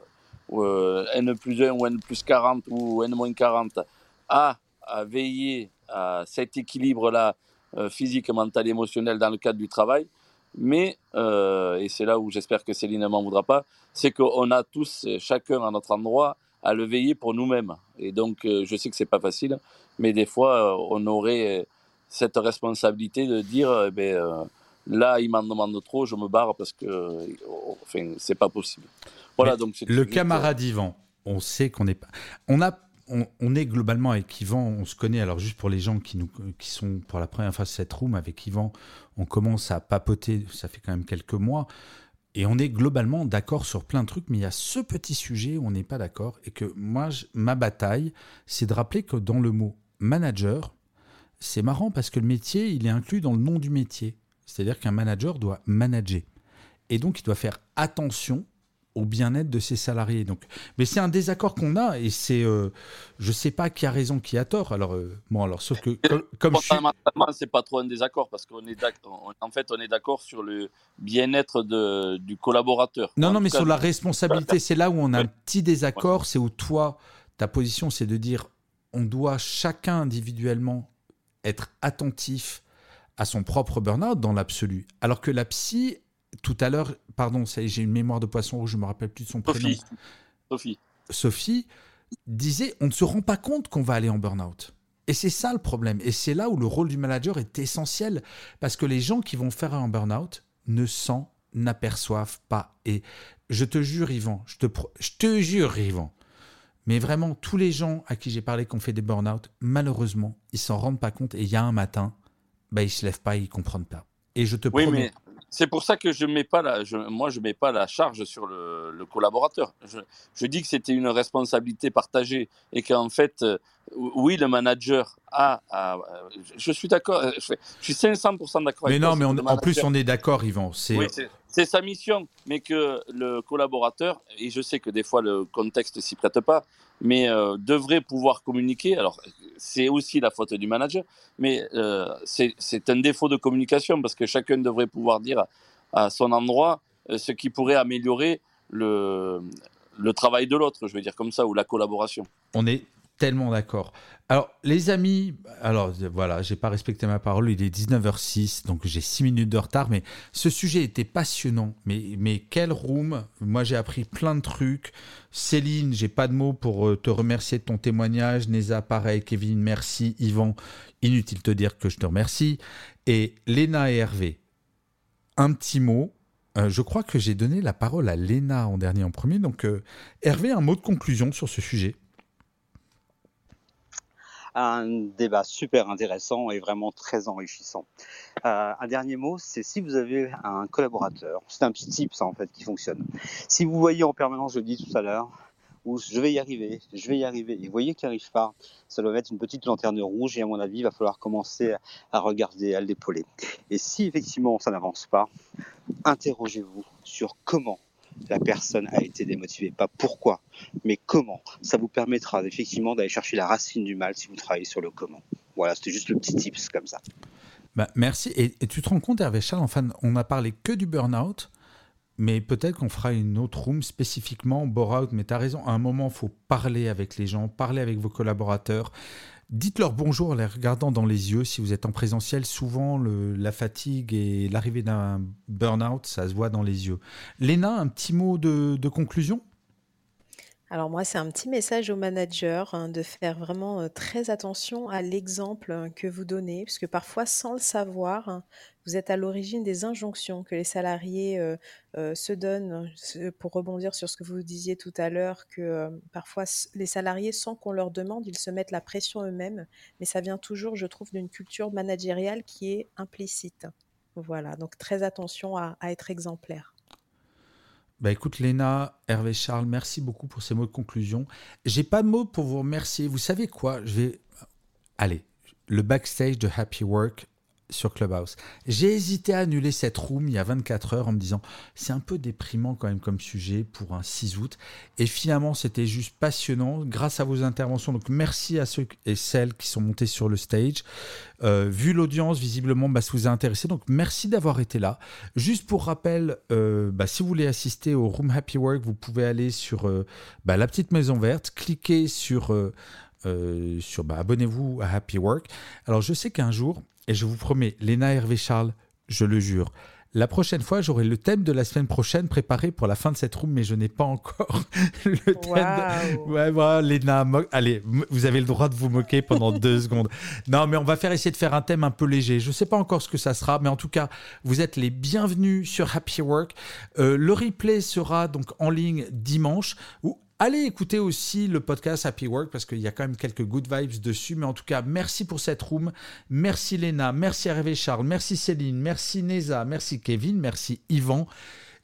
euh, N plus 1 ou N plus 40 ou N moins 40 a à veiller à cet équilibre-là euh, physique, mental, émotionnel dans le cadre du travail mais, euh, et c'est là où j'espère que Céline ne m'en voudra pas, c'est qu'on a tous, chacun à notre endroit, à le veiller pour nous-mêmes. Et donc, euh, je sais que c'est pas facile, mais des fois, euh, on aurait cette responsabilité de dire, eh ben, là, il m'en demande trop, je me barre parce que, enfin, c'est pas possible. Voilà, mais donc le camarade Yvan, on sait qu'on n'est pas, on a on, est globalement avec Yvan, on se connaît. Alors, juste pour les gens qui, nous, qui sont pour la première fois cette room, avec Yvan, on commence à papoter, ça fait quand même quelques mois. Et on est globalement d'accord sur plein de trucs, mais il y a ce petit sujet où on n'est pas d'accord. Et que moi, ma bataille, c'est de rappeler que dans le mot manager, c'est marrant parce que le métier, il est inclus dans le nom du métier. C'est-à-dire qu'un manager doit manager. Et donc, il doit faire attention au bien-être de ses salariés. Donc, mais c'est un désaccord qu'on a et c'est, euh, je sais pas qui a raison, qui a tort. Alors, euh, bon, alors sauf que comme, comme je suis... c'est pas trop un désaccord parce qu'on est d'accord. En fait, on est d'accord sur le bien-être de, du collaborateur. Non, non, mais sur la responsabilité, c'est là où on a un petit désaccord. C'est où toi, ta position, c'est de dire, on doit chacun individuellement être attentif à son propre burn-out dans l'absolu. Alors que la psy, tout à l'heure, pardon, j'ai une mémoire de poisson rouge, je me rappelle plus de son prénom. Sophie. Sophie disait on ne se rend pas compte qu'on va aller en burn-out. Et c'est ça le problème. Et c'est là où le rôle du manager est essentiel. Parce que les gens qui vont faire un burn-out ne s'en aperçoivent pas. Et je te jure, Yvan, je te, je te jure, Yvan, mais vraiment, tous les gens à qui j'ai parlé qui ont fait des burn-out, malheureusement, ils s'en rendent pas compte. Et il y a un matin, bah, ils se lèvent pas, ils comprennent pas. Et je te oui, promets. Mais c'est pour ça que je mets pas la, je, moi, je mets pas la charge sur le, le collaborateur. Je, je, dis que c'était une responsabilité partagée et qu'en fait, euh, oui, le manager a. a je suis d'accord. Je, je, suis 500% d'accord. Mais non, mais on, en plus, on est d'accord, Yvan. C'est. Oui, c'est sa mission, mais que le collaborateur, et je sais que des fois le contexte s'y prête pas, mais euh, devrait pouvoir communiquer. Alors, c'est aussi la faute du manager, mais euh, c'est un défaut de communication parce que chacun devrait pouvoir dire à, son endroit euh, ce qui pourrait améliorer le, le travail de l'autre, je veux dire comme ça, ou la collaboration. On est tellement d'accord. Alors, les amis, alors voilà, j'ai pas respecté ma parole, il est 19h06, donc j'ai 6 minutes de retard, mais ce sujet était passionnant. Mais, mais quel room? Moi, j'ai appris plein de trucs. Céline, j'ai pas de mots pour te remercier de ton témoignage. Neza, pareil. Kevin, merci. Yvan, inutile de te dire que je te remercie. Et Léna et Hervé, un petit mot. Euh, je crois que j'ai donné la parole à Léna en dernier en premier. Donc, euh, Hervé, un mot de conclusion sur ce sujet un débat super intéressant et vraiment très enrichissant. Euh, un dernier mot, c'est si vous avez un collaborateur, c'est un petit type ça en fait qui fonctionne. Si vous voyez en permanence, je le dis tout à l'heure, où je vais y arriver, je vais y arriver, et vous voyez qu'il n'arrive pas, ça doit être une petite lanterne rouge et à mon avis, il va falloir commencer à regarder, à l'épauler. Et si effectivement ça n'avance pas, interrogez-vous sur comment la personne a été démotivée. Pas pourquoi, mais comment. Ça vous permettra effectivement d'aller chercher la racine du mal si vous travaillez sur le comment. Voilà, c'était juste le petit tips comme ça. Bah, merci. Et, tu te rends compte, Hervé Charles, enfin, on a parlé que du burn-out, mais peut-être qu'on fera une autre room spécifiquement bore-out. Mais tu as raison, à un moment, il faut parler avec les gens, parler avec vos collaborateurs. Dites-leur bonjour en les regardant dans les yeux. Si vous êtes en présentiel, souvent le, la fatigue et l'arrivée d'un burn-out, ça se voit dans les yeux. Léna, un petit mot de, de conclusion? Alors moi, c'est un petit message aux managers hein, de faire vraiment très attention à l'exemple hein, que vous donnez, puisque parfois, sans le savoir, hein, vous êtes à l'origine des injonctions que les salariés se donnent, pour rebondir sur ce que vous disiez tout à l'heure, que parfois les salariés, sans qu'on leur demande, ils se mettent la pression eux-mêmes, mais ça vient toujours, je trouve, d'une culture managériale qui est implicite. Voilà, donc très attention à être exemplaire. Bah écoute Léna, Hervé Charles, merci beaucoup pour ces mots de conclusion. J'ai pas de mots pour vous remercier. Vous savez quoi? Je vais allez, le backstage de Happy Work sur Clubhouse. J'ai hésité à annuler cette room il y a 24 heures en me disant c'est un peu déprimant quand même comme sujet pour un 6 août. Et finalement, c'était juste passionnant grâce à vos interventions. Donc merci à ceux et celles qui sont montés sur le stage. Euh, vu l'audience, visiblement, bah, ça vous a intéressé. Donc merci d'avoir été là. Juste pour rappel, euh, bah, si vous voulez assister au Room Happy Work, vous pouvez aller sur euh, bah, la petite maison verte, cliquer sur... Euh, sur bah, abonnez-vous à Happy Work. Alors je sais qu'un jour, et je vous promets, Léna Hervé Charles, je le jure, la prochaine fois, j'aurai le thème de la semaine prochaine préparé pour la fin de cette room, mais je n'ai pas encore le thème. De... Ouais, Léna, mo... allez, vous avez le droit de vous moquer pendant deux secondes. Non, mais on va faire essayer de faire un thème un peu léger. Je ne sais pas encore ce que ça sera, mais en tout cas, vous êtes les bienvenus sur Happy Work. Euh, le replay sera donc en ligne dimanche. Allez écouter aussi le podcast Happy Work parce qu'il y a quand même quelques good vibes dessus. Mais en tout cas, merci pour cette room. Merci Léna, merci Hervé Charles, merci Céline, merci Neza, merci Kevin, merci Yvan.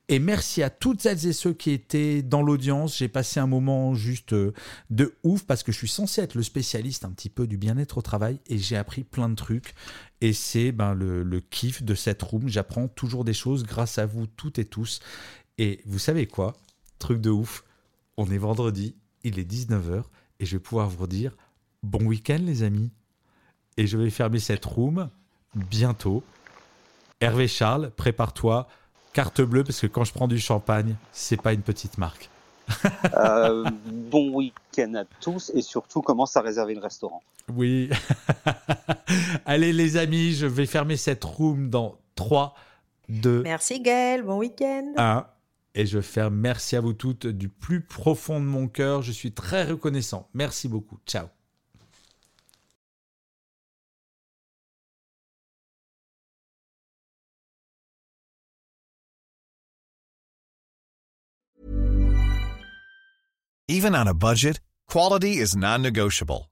Et merci à toutes celles et ceux qui étaient dans l'audience. J'ai passé un moment juste euh, de ouf parce que je suis censé être le spécialiste un petit peu du bien-être au travail et j'ai appris plein de trucs. Et c'est ben, le, le kiff de cette room. J'apprends toujours des choses grâce à vous toutes et tous. Et vous savez quoi? Truc de ouf. On est vendredi, il est 19h et je vais pouvoir vous dire bon week-end les amis. Et je vais fermer cette room bientôt. Hervé Charles, prépare-toi, carte bleue parce que quand je prends du champagne, c'est pas une petite marque. Euh, bon week-end à tous et surtout commence à réserver le restaurant. Oui. Allez les amis, je vais fermer cette room dans 3, 2, Merci Gaël, bon week-end. 1. Et je ferme. Merci à vous toutes du plus profond de mon cœur. Je suis très reconnaissant. Merci beaucoup. Ciao. Even on a budget, quality is non-negotiable.